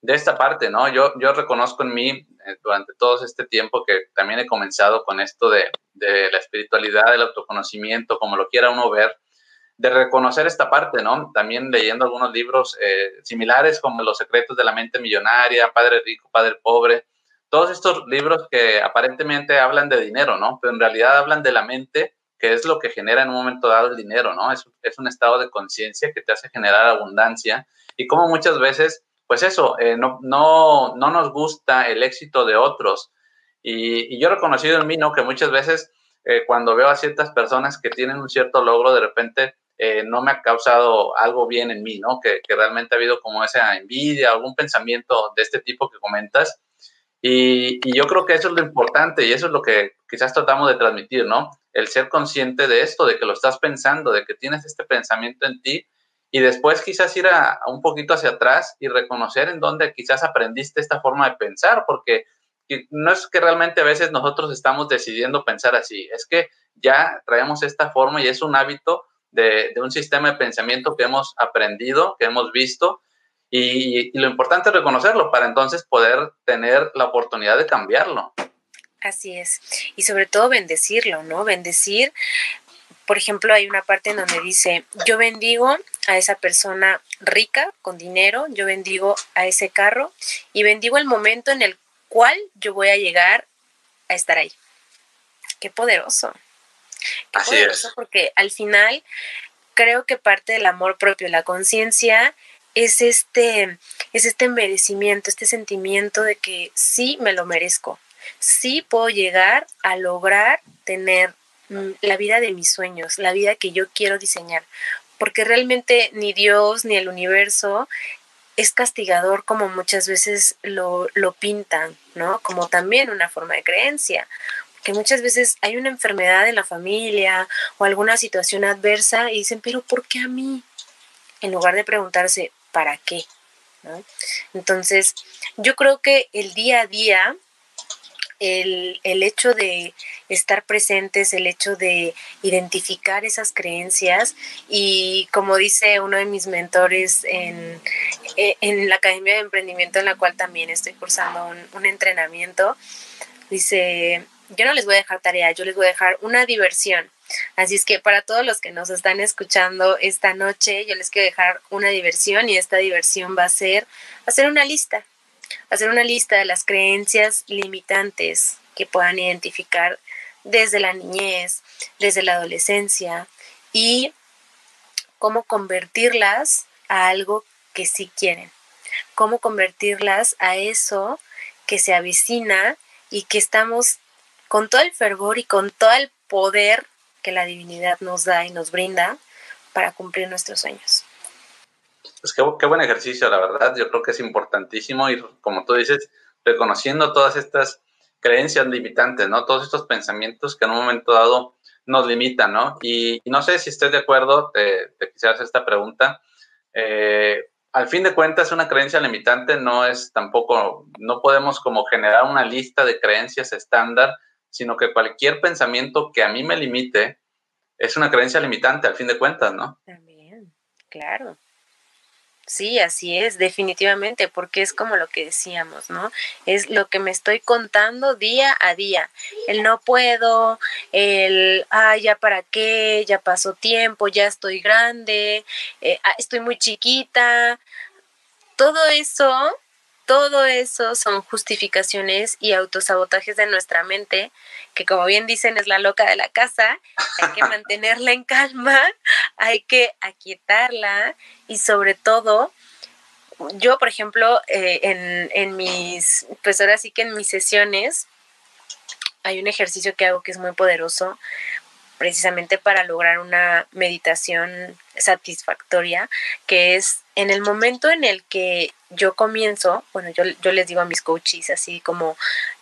de esta parte, ¿no? Yo, yo reconozco en mí eh, durante todo este tiempo que también he comenzado con esto de, de la espiritualidad, del autoconocimiento, como lo quiera uno ver, de reconocer esta parte, ¿no? También leyendo algunos libros eh, similares como Los secretos de la mente millonaria, Padre rico, Padre pobre, todos estos libros que aparentemente hablan de dinero, ¿no? Pero en realidad hablan de la mente, que es lo que genera en un momento dado el dinero, ¿no? Es, un estado de conciencia que te hace generar abundancia y como muchas veces, pues eso, eh, no, no, no nos gusta el éxito de otros. Y, y yo he reconocido en mí, ¿no? Que muchas veces eh, cuando veo a ciertas personas que tienen un cierto logro, de repente eh, no me ha causado algo bien en mí, ¿no? Que, realmente ha habido como esa envidia, algún pensamiento de este tipo que comentas. Y, yo creo que eso es lo importante y eso es lo que quizás tratamos de transmitir, ¿no? El ser consciente de esto, de que lo estás pensando, de que tienes este pensamiento en ti y después quizás ir a, un poquito hacia atrás y reconocer en dónde quizás aprendiste esta forma de pensar, porque no es que realmente a veces nosotros estamos decidiendo pensar así, es que ya traemos esta forma y es un hábito de, un sistema de pensamiento que hemos aprendido, que hemos visto, y, lo importante es reconocerlo para entonces poder tener la oportunidad de cambiarlo. Así es. Y sobre todo bendecirlo, ¿no? Bendecir, por ejemplo, hay una parte en donde dice, yo bendigo a esa persona rica, con dinero, yo bendigo a ese carro y bendigo el momento en el cual yo voy a llegar a estar ahí. Qué poderoso. Así es. Porque al final creo que parte del amor propio, la conciencia, es este, es este merecimiento, este sentimiento de que sí me lo merezco, sí puedo llegar a lograr tener mm, la vida de mis sueños, la vida que yo quiero diseñar, porque realmente ni Dios ni el universo es castigador como muchas veces lo, lo pintan, ¿no? Como también una forma de creencia que muchas veces hay una enfermedad en la familia o alguna situación adversa y dicen, pero ¿por qué a mí? En lugar de preguntarse, ¿para qué? Entonces, yo creo que el día a día, el, el, hecho de estar presentes, el hecho de identificar esas creencias y como dice uno de mis mentores en, en la Academia de Emprendimiento en la cual también estoy cursando un, un entrenamiento, dice, yo no les voy a dejar tarea, yo les voy a dejar una diversión. Así es que para todos los que nos están escuchando esta noche, yo les quiero dejar una diversión y esta diversión va a ser hacer una lista, hacer una lista de las creencias limitantes que puedan identificar desde la niñez, desde la adolescencia y cómo convertirlas a algo que sí quieren, cómo convertirlas a eso que se avecina y que estamos con todo el fervor y con todo el poder que la divinidad nos da y nos brinda para cumplir nuestros sueños. Pues qué, qué buen ejercicio, la verdad. Yo creo que es importantísimo ir, como tú dices, reconociendo todas estas creencias limitantes, ¿no? Todos estos pensamientos que en un momento dado nos limitan, ¿no? Y, no sé si estés de acuerdo, te, te quisiera hacer esta pregunta. Eh, al fin de cuentas, una creencia limitante no es tampoco, no podemos como generar una lista de creencias estándar, sino que cualquier pensamiento que a mí me limite es una creencia limitante, al fin de cuentas, ¿no? También, claro. Sí, así es, definitivamente, porque es como lo que decíamos, ¿no? Es lo que me estoy contando día a día. El no puedo, el, ah, ya para qué, ya pasó tiempo, ya estoy grande, eh, ah, estoy muy chiquita. Todo eso todo eso son justificaciones y autosabotajes de nuestra mente, que como bien dicen es la loca de la casa, hay que mantenerla en calma, hay que aquietarla y sobre todo, yo por ejemplo, eh, en, en mis, pues ahora sí que en mis sesiones, hay un ejercicio que hago que es muy poderoso precisamente para lograr una meditación satisfactoria, que es en el momento en el que yo comienzo, bueno, yo, yo les digo a mis coaches así como,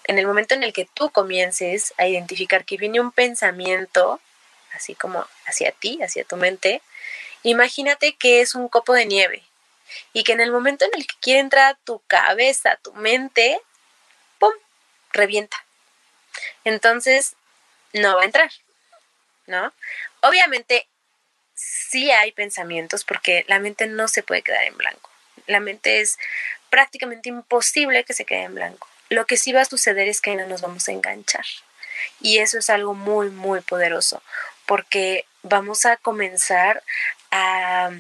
en el momento en el que tú comiences a identificar que viene un pensamiento, así como hacia ti, hacia tu mente, imagínate que es un copo de nieve y que en el momento en el que quiere entrar tu cabeza, tu mente, ¡pum!, revienta. Entonces, no va a entrar, ¿no? Obviamente sí hay pensamientos porque la mente no se puede quedar en blanco. La mente es prácticamente imposible que se quede en blanco. Lo que sí va a suceder es que no nos vamos a enganchar. Y eso es algo muy, muy poderoso, porque vamos a comenzar a,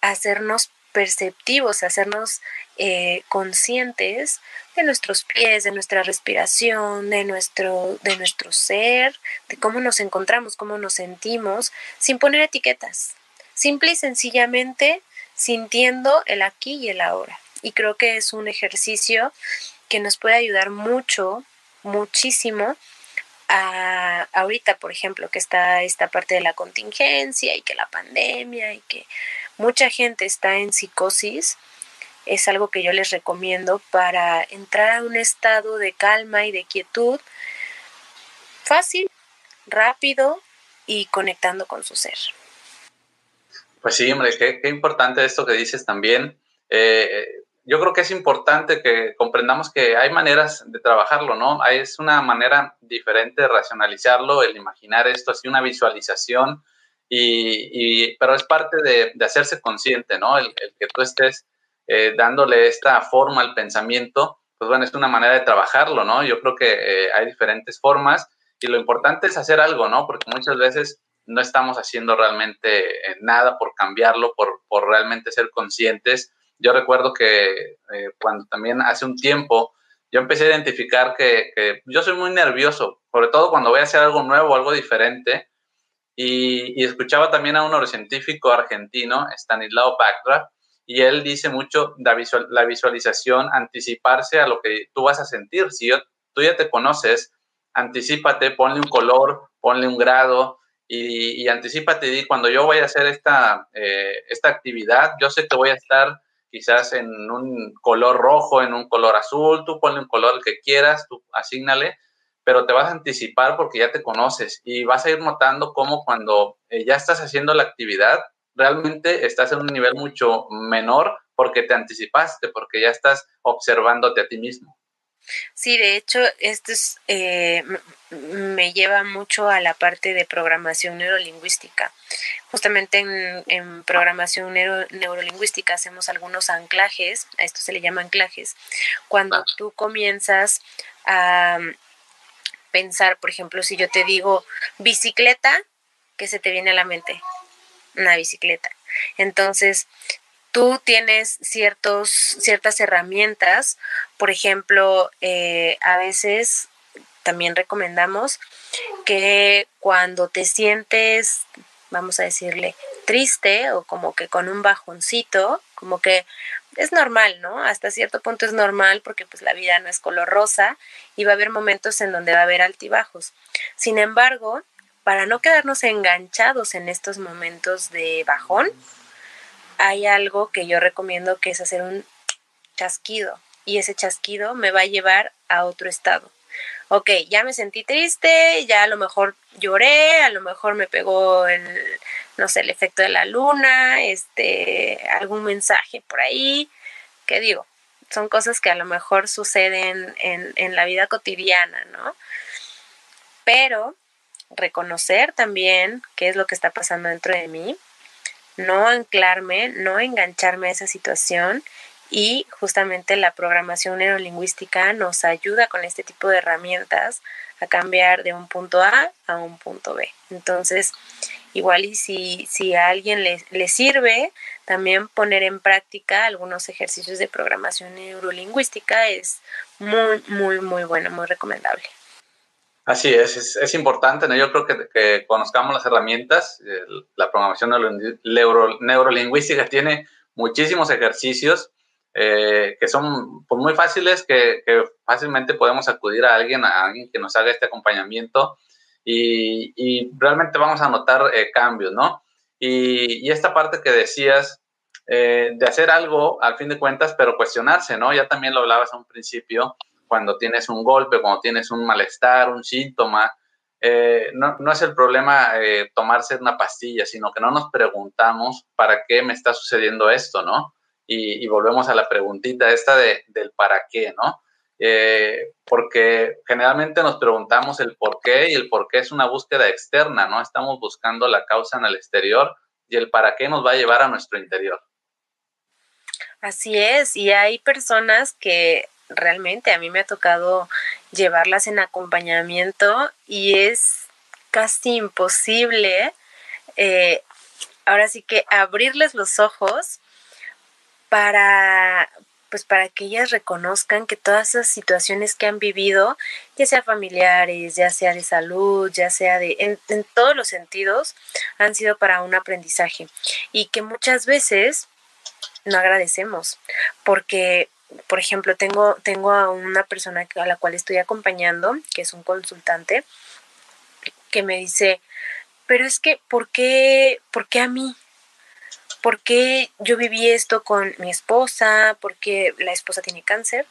hacernos perceptivos, hacernos eh, conscientes de nuestros pies, de nuestra respiración, de nuestro, de nuestro ser, de cómo nos encontramos, cómo nos sentimos, sin poner etiquetas, simple y sencillamente sintiendo el aquí y el ahora. Y creo que es un ejercicio que nos puede ayudar mucho, muchísimo, a, ahorita, por ejemplo, que está esta parte de la contingencia y que la pandemia y que mucha gente está en psicosis es algo que yo les recomiendo para entrar a un estado de calma y de quietud fácil, rápido y conectando con su ser. Pues sí, hombre, qué, importante esto que dices también. Eh, yo creo que es importante que comprendamos que hay maneras de trabajarlo, ¿no? Es una manera diferente de racionalizarlo, el imaginar esto, así una visualización, y, pero es parte de, hacerse consciente, ¿no? el, que tú estés eh, dándole esta forma al pensamiento, pues bueno, es una manera de trabajarlo, ¿no? Yo creo que eh, hay diferentes formas y lo importante es hacer algo, ¿no? Porque muchas veces no estamos haciendo realmente eh, nada por cambiarlo, por, por, realmente ser conscientes. Yo recuerdo que cuando también hace un tiempo yo empecé a identificar que, que, yo soy muy nervioso, sobre todo cuando voy a hacer algo nuevo, algo diferente. Y, escuchaba también a un neurocientífico argentino, Stanislao Bactra, y él dice mucho la, visual, la visualización, anticiparse a lo que tú vas a sentir. Si tú ya te conoces, anticipate, ponle un color, ponle un grado y, y anticipate y cuando yo voy a hacer esta, eh, esta actividad, yo sé que voy a estar quizás en un color rojo, en un color azul, tú ponle un color que quieras, tú asignale, pero te vas a anticipar porque ya te conoces y vas a ir notando cómo cuando eh, ya estás haciendo la actividad, realmente estás en un nivel mucho menor porque te anticipaste, porque ya estás observándote a ti mismo. Sí, de hecho, esto es, eh, me lleva mucho a la parte de programación neurolingüística. Justamente en, programación neurolingüística hacemos algunos anclajes, a esto se le llama anclajes, cuando tú comienzas a pensar, por ejemplo, si yo te digo bicicleta, ¿qué se te viene a la mente? una bicicleta. Entonces, tú tienes ciertos, ciertas herramientas, por ejemplo, eh, a veces también recomendamos que cuando te sientes, vamos a decirle, triste o como que con un bajoncito, como que es normal, ¿no? Hasta cierto punto es normal porque pues la vida no es color rosa y va a haber momentos en donde va a haber altibajos. Sin embargo, para no quedarnos enganchados en estos momentos de bajón, hay algo que yo recomiendo que es hacer un chasquido y ese chasquido me va a llevar a otro estado. ok, ya me sentí triste, ya a lo mejor lloré, a lo mejor me pegó el, no sé, el efecto de la luna, este, algún mensaje por ahí, ¿qué digo? Son cosas que a lo mejor suceden en, en la vida cotidiana, ¿no? Pero reconocer también qué es lo que está pasando dentro de mí, no anclarme, no engancharme a esa situación y justamente la programación neurolingüística nos ayuda con este tipo de herramientas a cambiar de un punto A a un punto B. Entonces, igual y si, si a alguien le, le sirve, también poner en práctica algunos ejercicios de programación neurolingüística es muy, muy, muy bueno, muy recomendable. Así es, es, importante, ¿no? Yo creo que, que conozcamos las herramientas. la programación neuro, neurolingüística tiene muchísimos ejercicios eh, que son pues, muy fáciles, que, que, fácilmente podemos acudir a alguien, a alguien que nos haga este acompañamiento y, y realmente vamos a notar eh, cambios, ¿no? Y, y, esta parte que decías eh, de hacer algo, al fin de cuentas, pero cuestionarse, ¿no? Ya también lo hablabas a un principio, cuando tienes un golpe, cuando tienes un malestar, un síntoma, eh, no, no, es el problema eh, tomarse una pastilla, sino que no nos preguntamos para qué me está sucediendo esto, ¿no? Y, volvemos a la preguntita esta de, del para qué, ¿no? Eh, porque generalmente nos preguntamos el por qué y el por qué es una búsqueda externa, ¿no? Estamos buscando la causa en el exterior y el para qué nos va a llevar a nuestro interior. Así es, y hay personas que realmente a mí me ha tocado llevarlas en acompañamiento y es casi imposible eh, ahora sí que abrirles los ojos para pues para que ellas reconozcan que todas esas situaciones que han vivido, ya sea familiares, ya sea de salud, ya sea de en, todos los sentidos, han sido para un aprendizaje y que muchas veces no agradecemos porque por ejemplo, tengo, tengo a una persona a la cual estoy acompañando, que es un consultante, que me dice, pero es que, ¿por qué, ¿por qué a mí? ¿Por qué yo viví esto con mi esposa? ¿Por qué la esposa tiene cáncer?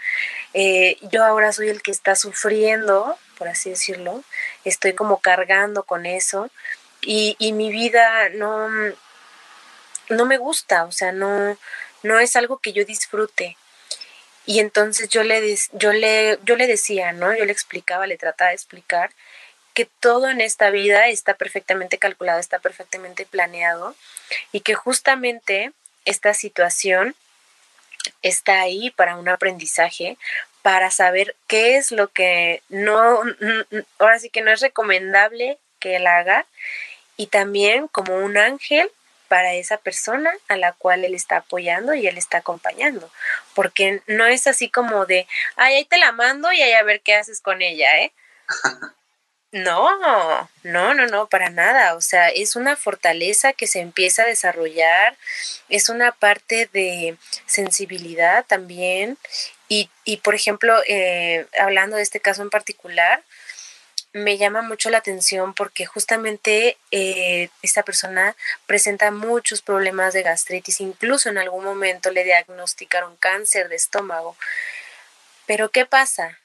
Eh, yo ahora soy el que está sufriendo, por así decirlo. Estoy como cargando con eso. Y, y mi vida no, no me gusta, o sea, no, no es algo que yo disfrute. Y entonces yo le, yo, le, yo le decía, ¿no? Yo le explicaba, le trataba de explicar que todo en esta vida está perfectamente calculado, está perfectamente planeado y que justamente esta situación está ahí para un aprendizaje, para saber qué es lo que no, ahora sí que no es recomendable que él haga y también como un ángel para esa persona a la cual él está apoyando y él está acompañando. Porque no es así como de, ay, ahí te la mando y ahí a ver qué haces con ella, ¿eh? No, no, no, no, para nada. O sea, es una fortaleza que se empieza a desarrollar, es una parte de sensibilidad también. Y, y por ejemplo, eh, hablando de este caso en particular, me llama mucho la atención porque justamente eh, esta persona presenta muchos problemas de gastritis, incluso en algún momento le diagnosticaron cáncer de estómago. Pero ¿qué pasa?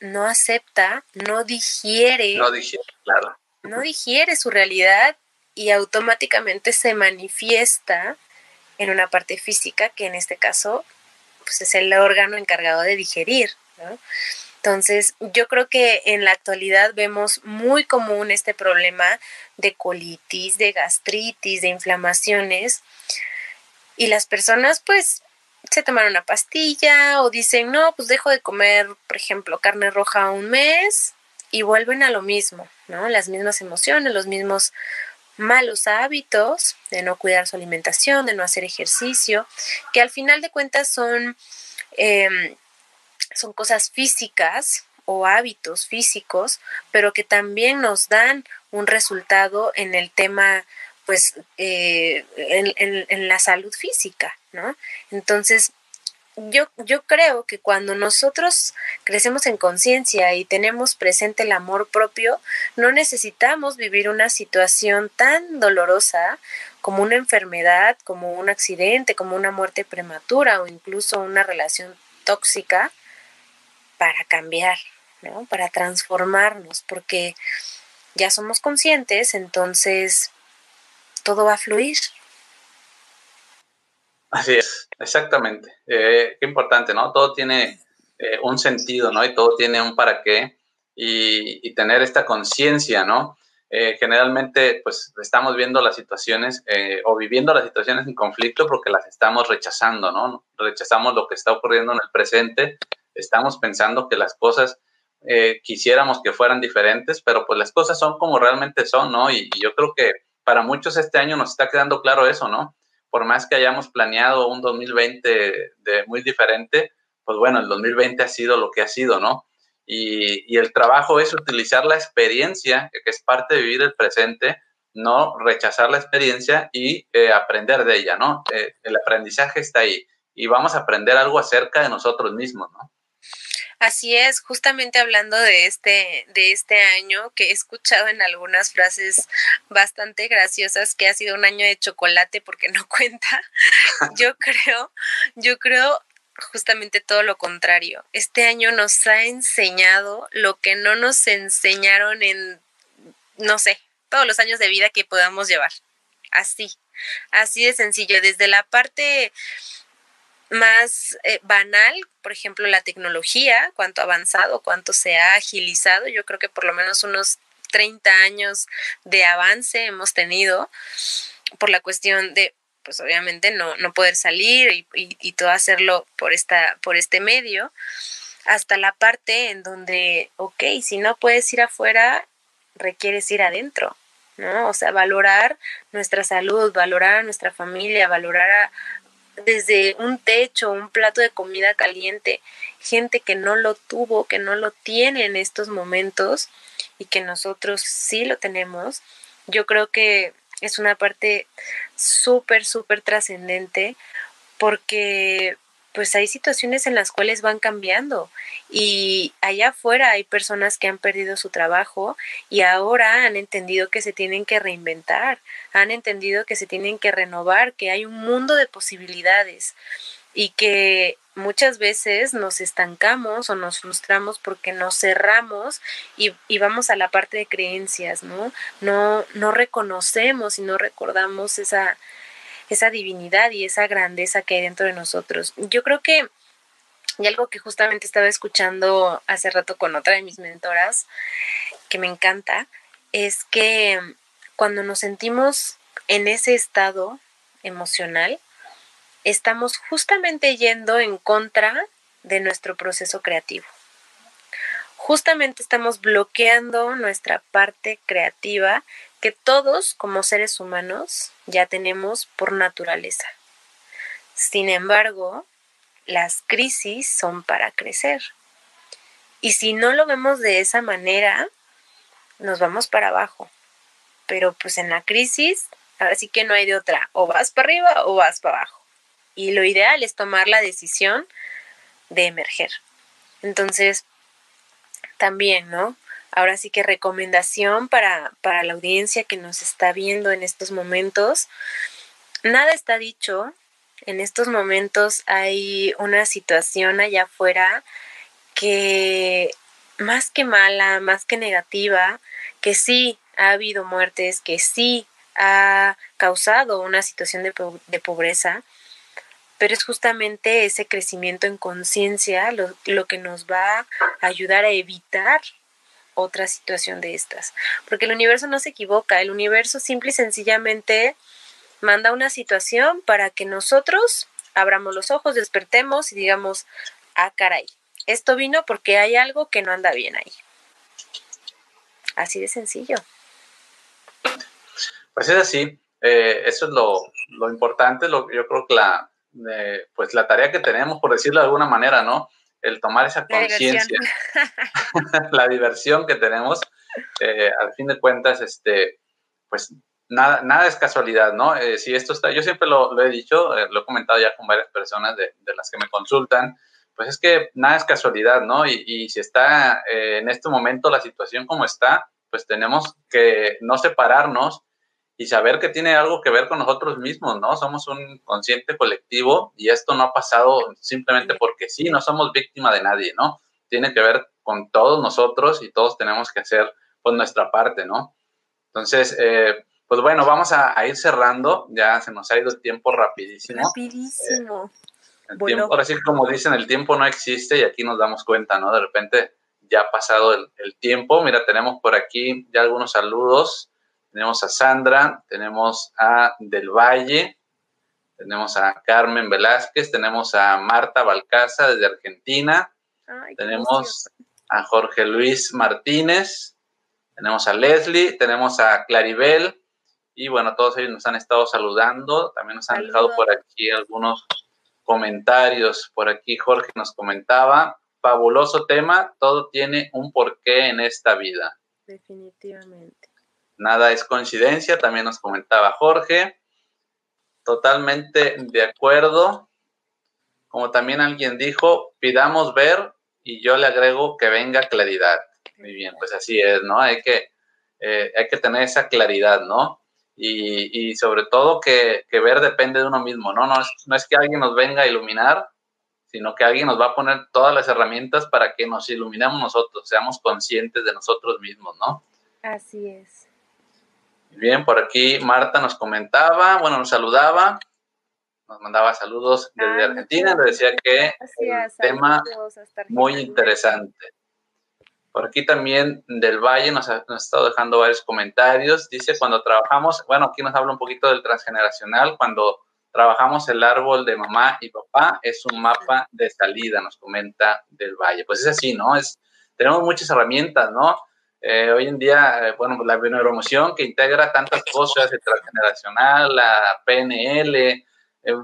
No acepta, no digiere. No digiere, claro. No digiere su realidad y automáticamente se manifiesta en una parte física que en este caso pues es el órgano encargado de digerir. ¿no? Entonces, yo creo que en la actualidad vemos muy común este problema de colitis, de gastritis, de inflamaciones. Y las personas pues se toman una pastilla o dicen, no, pues dejo de comer, por ejemplo, carne roja un mes y vuelven a lo mismo, ¿no? Las mismas emociones, los mismos malos hábitos de no cuidar su alimentación, de no hacer ejercicio, que al final de cuentas son... Eh, son cosas físicas o hábitos físicos, pero que también nos dan un resultado en el tema, pues, eh, en, la salud física, ¿no? Entonces, yo, yo creo que cuando nosotros crecemos en conciencia y tenemos presente el amor propio, no necesitamos vivir una situación tan dolorosa como una enfermedad, como un accidente, como una muerte prematura o incluso una relación tóxica para cambiar, ¿no? Para transformarnos, porque ya somos conscientes, entonces todo va a fluir. Así es, exactamente. Eh, qué importante, ¿no? Todo tiene eh, un sentido, ¿no? Y todo tiene un para qué y, tener esta conciencia, ¿no? Eh, generalmente, pues estamos viendo las situaciones o viviendo las situaciones en conflicto porque las estamos rechazando, ¿no? Rechazamos lo que está ocurriendo en el presente, estamos pensando que las cosas quisiéramos que fueran diferentes, pero pues las cosas son como realmente son, ¿no? y yo creo que para muchos este año nos está quedando claro eso, ¿no? por más que hayamos planeado un 2020 de muy diferente, pues bueno, el 2020 ha sido lo que ha sido, ¿no? Y, el trabajo es utilizar la experiencia, que es parte de vivir el presente, no rechazar la experiencia y eh, aprender de ella, ¿no? Eh, el aprendizaje está ahí y vamos a aprender algo acerca de nosotros mismos, ¿no? Así es, justamente hablando de este, de este año, que he escuchado en algunas frases bastante graciosas que ha sido un año de chocolate porque no cuenta. Yo creo, yo creo justamente todo lo contrario. Este año nos ha enseñado lo que no nos enseñaron en, no sé, todos los años de vida que podamos llevar. Así, así de sencillo, desde la parte más eh, banal, por ejemplo, la tecnología, cuánto ha avanzado, cuánto se ha agilizado. Yo creo que por lo menos unos 30 años de avance hemos tenido por la cuestión de, pues obviamente no, no poder salir y, y, todo hacerlo por, esta, por este medio, hasta la parte en donde, ok, si no puedes ir afuera, requieres ir adentro. ¿no? O sea, valorar nuestra salud, valorar a nuestra familia, valorar a, desde un techo, un plato de comida caliente, gente que no lo tuvo, que no lo tiene en estos momentos y que nosotros sí lo tenemos, yo creo que es una parte súper, súper trascendente porque pues hay situaciones en las cuales van cambiando y allá afuera hay personas que han perdido su trabajo y ahora han entendido que se tienen que reinventar, han entendido que se tienen que renovar, que hay un mundo de posibilidades y que muchas veces nos estancamos o nos frustramos porque nos cerramos y, y, vamos a la parte de creencias, ¿no? No, no reconocemos y no recordamos esa, esa divinidad y esa grandeza que hay dentro de nosotros. Yo creo que, y algo que justamente estaba escuchando hace rato con otra de mis mentoras, que me encanta, es que cuando nos sentimos en ese estado emocional, estamos justamente yendo en contra de nuestro proceso creativo. Justamente estamos bloqueando nuestra parte creativa que todos como seres humanos ya tenemos por naturaleza. Sin embargo, las crisis son para crecer. Y si no lo vemos de esa manera, nos vamos para abajo. Pero pues en la crisis, así que no hay de otra, o vas para arriba o vas para abajo. Y lo ideal es tomar la decisión de emerger. Entonces, también, ¿no? Ahora sí que recomendación para, para la audiencia que nos está viendo en estos momentos. Nada está dicho. En estos momentos hay una situación allá afuera que más que mala, más que negativa, que sí ha habido muertes, que sí ha causado una situación de, de pobreza, pero es justamente ese crecimiento en conciencia lo, lo, que nos va a ayudar a evitar otra situación de estas. Porque el universo no se equivoca, el universo simple y sencillamente manda una situación para que nosotros abramos los ojos, despertemos y digamos, ah, caray, esto vino porque hay algo que no anda bien ahí. Así de sencillo. Pues es así, eh, eso es lo, lo importante, lo, yo creo que la, eh, pues la tarea que tenemos, por decirlo de alguna manera, ¿no? El tomar esa conciencia, la diversión que tenemos, eh, al fin de cuentas, este, pues nada, nada es casualidad, ¿no? Eh, si esto está, yo siempre lo, he dicho, eh, lo he comentado ya con varias personas de, las que me consultan, pues es que nada es casualidad, ¿no? Y, y si está en este momento la situación como está, pues tenemos que no separarnos y saber que tiene algo que ver con nosotros mismos, ¿no? Somos un consciente colectivo y esto no ha pasado simplemente porque sí, no somos víctima de nadie, ¿no? Tiene que ver con todos nosotros y todos tenemos que hacer pues nuestra parte, ¿no? Entonces, eh, pues bueno, vamos a, ir cerrando, ya se nos ha ido el tiempo rapidísimo. Rapidísimo. Eh, ahora sí, como dicen, el tiempo no existe y aquí nos damos cuenta, ¿no? De repente ya ha pasado el, el tiempo. Mira, tenemos por aquí ya algunos saludos. Tenemos a Sandra, tenemos a Del Valle, tenemos a Carmen Velázquez, tenemos a Marta Balcaza desde Argentina, tenemos a Jorge Luis Martínez, tenemos a Leslie, tenemos a Claribel, y bueno, todos ellos nos han estado saludando, también nos han dejado por aquí algunos comentarios, por aquí Jorge nos comentaba, fabuloso tema, todo tiene un porqué en esta vida. Definitivamente. Nada es coincidencia, también nos comentaba Jorge. Totalmente de acuerdo. Como también alguien dijo, pidamos ver y yo le agrego que venga claridad. Muy bien, pues así es, ¿no? Hay que, eh, hay que tener esa claridad, ¿no? Y, y sobre todo que, que, ver depende de uno mismo, ¿no? No es, no es que alguien nos venga a iluminar, sino que alguien nos va a poner todas las herramientas para que nos iluminemos nosotros, seamos conscientes de nosotros mismos, ¿no? Así es. Bien, por aquí Marta nos comentaba, bueno, nos saludaba, nos mandaba saludos desde Argentina, le decía que el tema muy interesante. Por aquí también del Valle nos ha, estado dejando varios comentarios. Dice, cuando trabajamos, bueno, aquí nos habla un poquito del transgeneracional, cuando trabajamos el árbol de mamá y papá, es un mapa de salida, nos comenta del Valle. Pues es así, ¿no? Es, tenemos muchas herramientas, ¿no? Eh, hoy en día, eh, bueno, la neuroemoción que integra tantas cosas, el transgeneracional, la PNL, eh,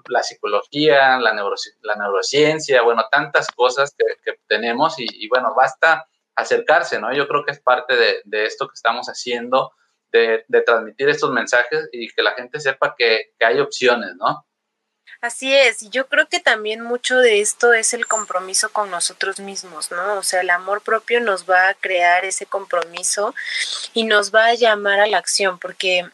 la psicología, la, la, neurociencia, bueno, tantas cosas que, tenemos y, bueno, basta acercarse, ¿no? Yo creo que es parte de, esto que estamos haciendo, de, transmitir estos mensajes y que la gente sepa que hay opciones, ¿no? Así es, y yo creo que también mucho de esto es el compromiso con nosotros mismos, ¿no? O sea, el amor propio nos va a crear ese compromiso y nos va a llamar a la acción, porque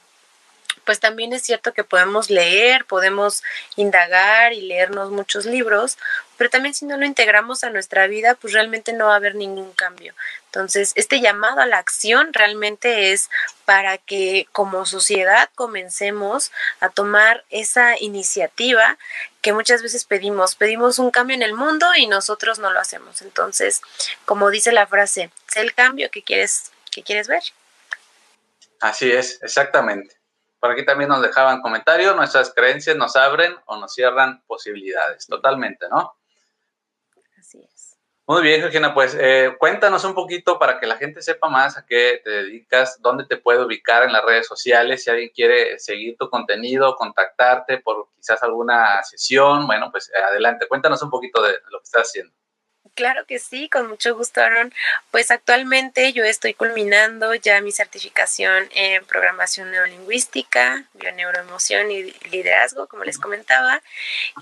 pues también es cierto que podemos leer, podemos indagar y leernos muchos libros, pero también si no lo integramos a nuestra vida, pues realmente no va a haber ningún cambio. Entonces, este llamado a la acción realmente es para que como sociedad comencemos a tomar esa iniciativa que muchas veces pedimos. Pedimos un cambio en el mundo y nosotros no lo hacemos. Entonces, como dice la frase, sé el cambio que quieres, que quieres ver. Así es, exactamente. Por aquí también nos dejaban comentarios, nuestras creencias nos abren o nos cierran posibilidades, totalmente, ¿no? Muy bien, Georgina, pues eh, cuéntanos un poquito para que la gente sepa más a qué te dedicas, dónde te puede ubicar en las redes sociales, si alguien quiere seguir tu contenido, contactarte por quizás alguna sesión, bueno, pues adelante, cuéntanos un poquito de lo que estás haciendo. Claro que sí, con mucho gusto, Aaron. Pues actualmente yo estoy culminando ya mi certificación en programación neurolingüística, bioneuroemoción y liderazgo, como les comentaba.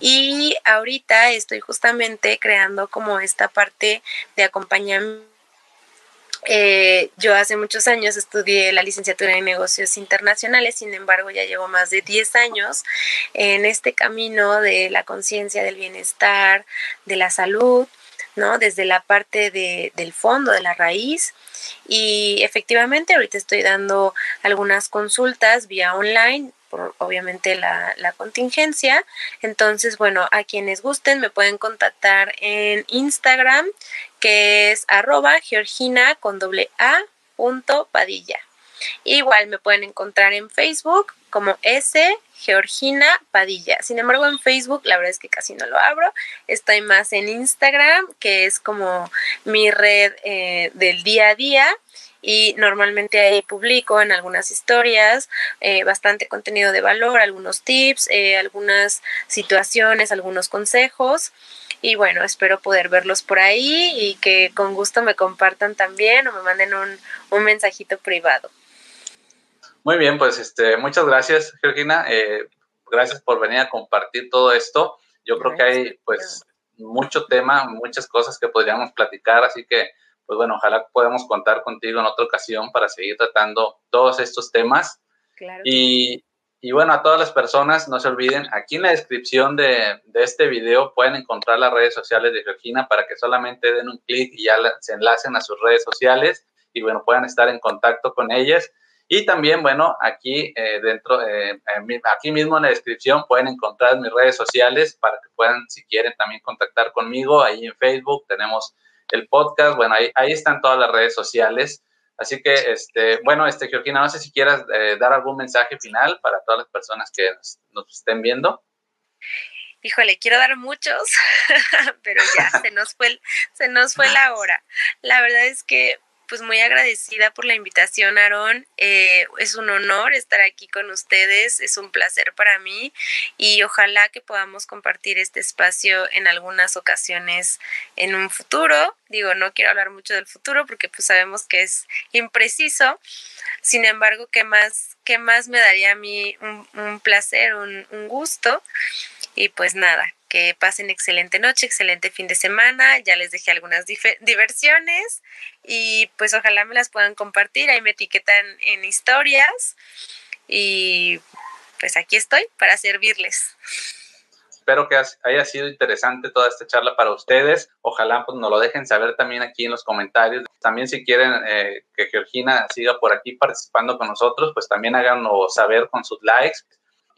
Y ahorita estoy justamente creando como esta parte de acompañamiento. Eh, yo hace muchos años estudié la licenciatura en negocios internacionales, sin embargo ya llevo más de 10 años en este camino de la conciencia del bienestar, de la salud ¿no? Desde la parte de, del fondo, de la raíz. Y efectivamente ahorita estoy dando algunas consultas vía online por obviamente la, la, contingencia. Entonces, bueno, a quienes gusten me pueden contactar en Instagram, que es arroba georgina con doble A punto padilla. Igual me pueden encontrar en Facebook como S Georgina Padilla. Sin embargo, en Facebook la verdad es que casi no lo abro. Estoy más en Instagram, que es como mi red eh, del día a día. Y normalmente ahí publico en algunas historias eh, bastante contenido de valor, algunos tips, eh, algunas situaciones, algunos consejos. Y bueno, espero poder verlos por ahí y que con gusto me compartan también o me manden un, un mensajito privado. Muy bien, pues este, muchas gracias, Georgina. Eh, gracias por venir a compartir todo esto. Yo creo que hay pues mucho tema, muchas cosas que podríamos platicar, así que pues bueno, ojalá podamos contar contigo en otra ocasión para seguir tratando todos estos temas. Claro. Y, Y bueno, a todas las personas, no se olviden, aquí en la descripción de, de este video pueden encontrar las redes sociales de Georgina para que solamente den un clic y ya se enlacen a sus redes sociales y bueno, puedan estar en contacto con ellas. Y también, bueno, aquí eh, dentro, eh, aquí mismo en la descripción pueden encontrar mis redes sociales para que puedan, si quieren, también contactar conmigo. Ahí en Facebook tenemos el podcast. Bueno, ahí, ahí están todas las redes sociales. Así que, este, bueno, este, Georgina, no sé si quieras eh, dar algún mensaje final para todas las personas que nos, estén viendo. Híjole, quiero dar muchos, pero ya se nos fue, se nos fue la hora. La verdad es que pues muy agradecida por la invitación, Aarón. Eh, es un honor estar aquí con ustedes, es un placer para mí y ojalá que podamos compartir este espacio en algunas ocasiones en un futuro. Digo, no quiero hablar mucho del futuro porque pues sabemos que es impreciso. Sin embargo, ¿qué más, qué más me daría a mí un, placer, un, un gusto? Y pues nada, que pasen excelente noche, excelente fin de semana. Ya les dejé algunas diversiones y pues ojalá me las puedan compartir. Ahí me etiquetan en historias y pues aquí estoy para servirles. Espero que haya sido interesante toda esta charla para ustedes. Ojalá pues nos lo dejen saber también aquí en los comentarios. También si quieren eh, que Georgina siga por aquí participando con nosotros, pues también háganlo saber con sus likes.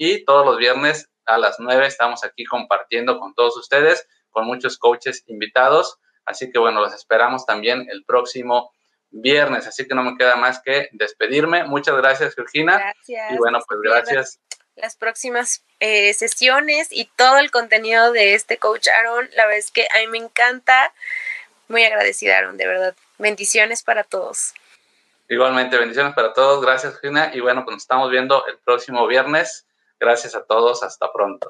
Y todos los viernes a las 9 estamos aquí compartiendo con todos ustedes, con muchos coaches invitados. Así que bueno, los esperamos también el próximo viernes. Así que no me queda más que despedirme. Muchas gracias, Georgina. Gracias. Y bueno, pues gracias. Las próximas eh, sesiones y todo el contenido de este coach Aaron, la verdad es que a mí me encanta. Muy agradecida, Aaron, de verdad. Bendiciones para todos. Igualmente, bendiciones para todos. Gracias, Georgina. Y bueno, pues nos estamos viendo el próximo viernes. Gracias a todos, hasta pronto.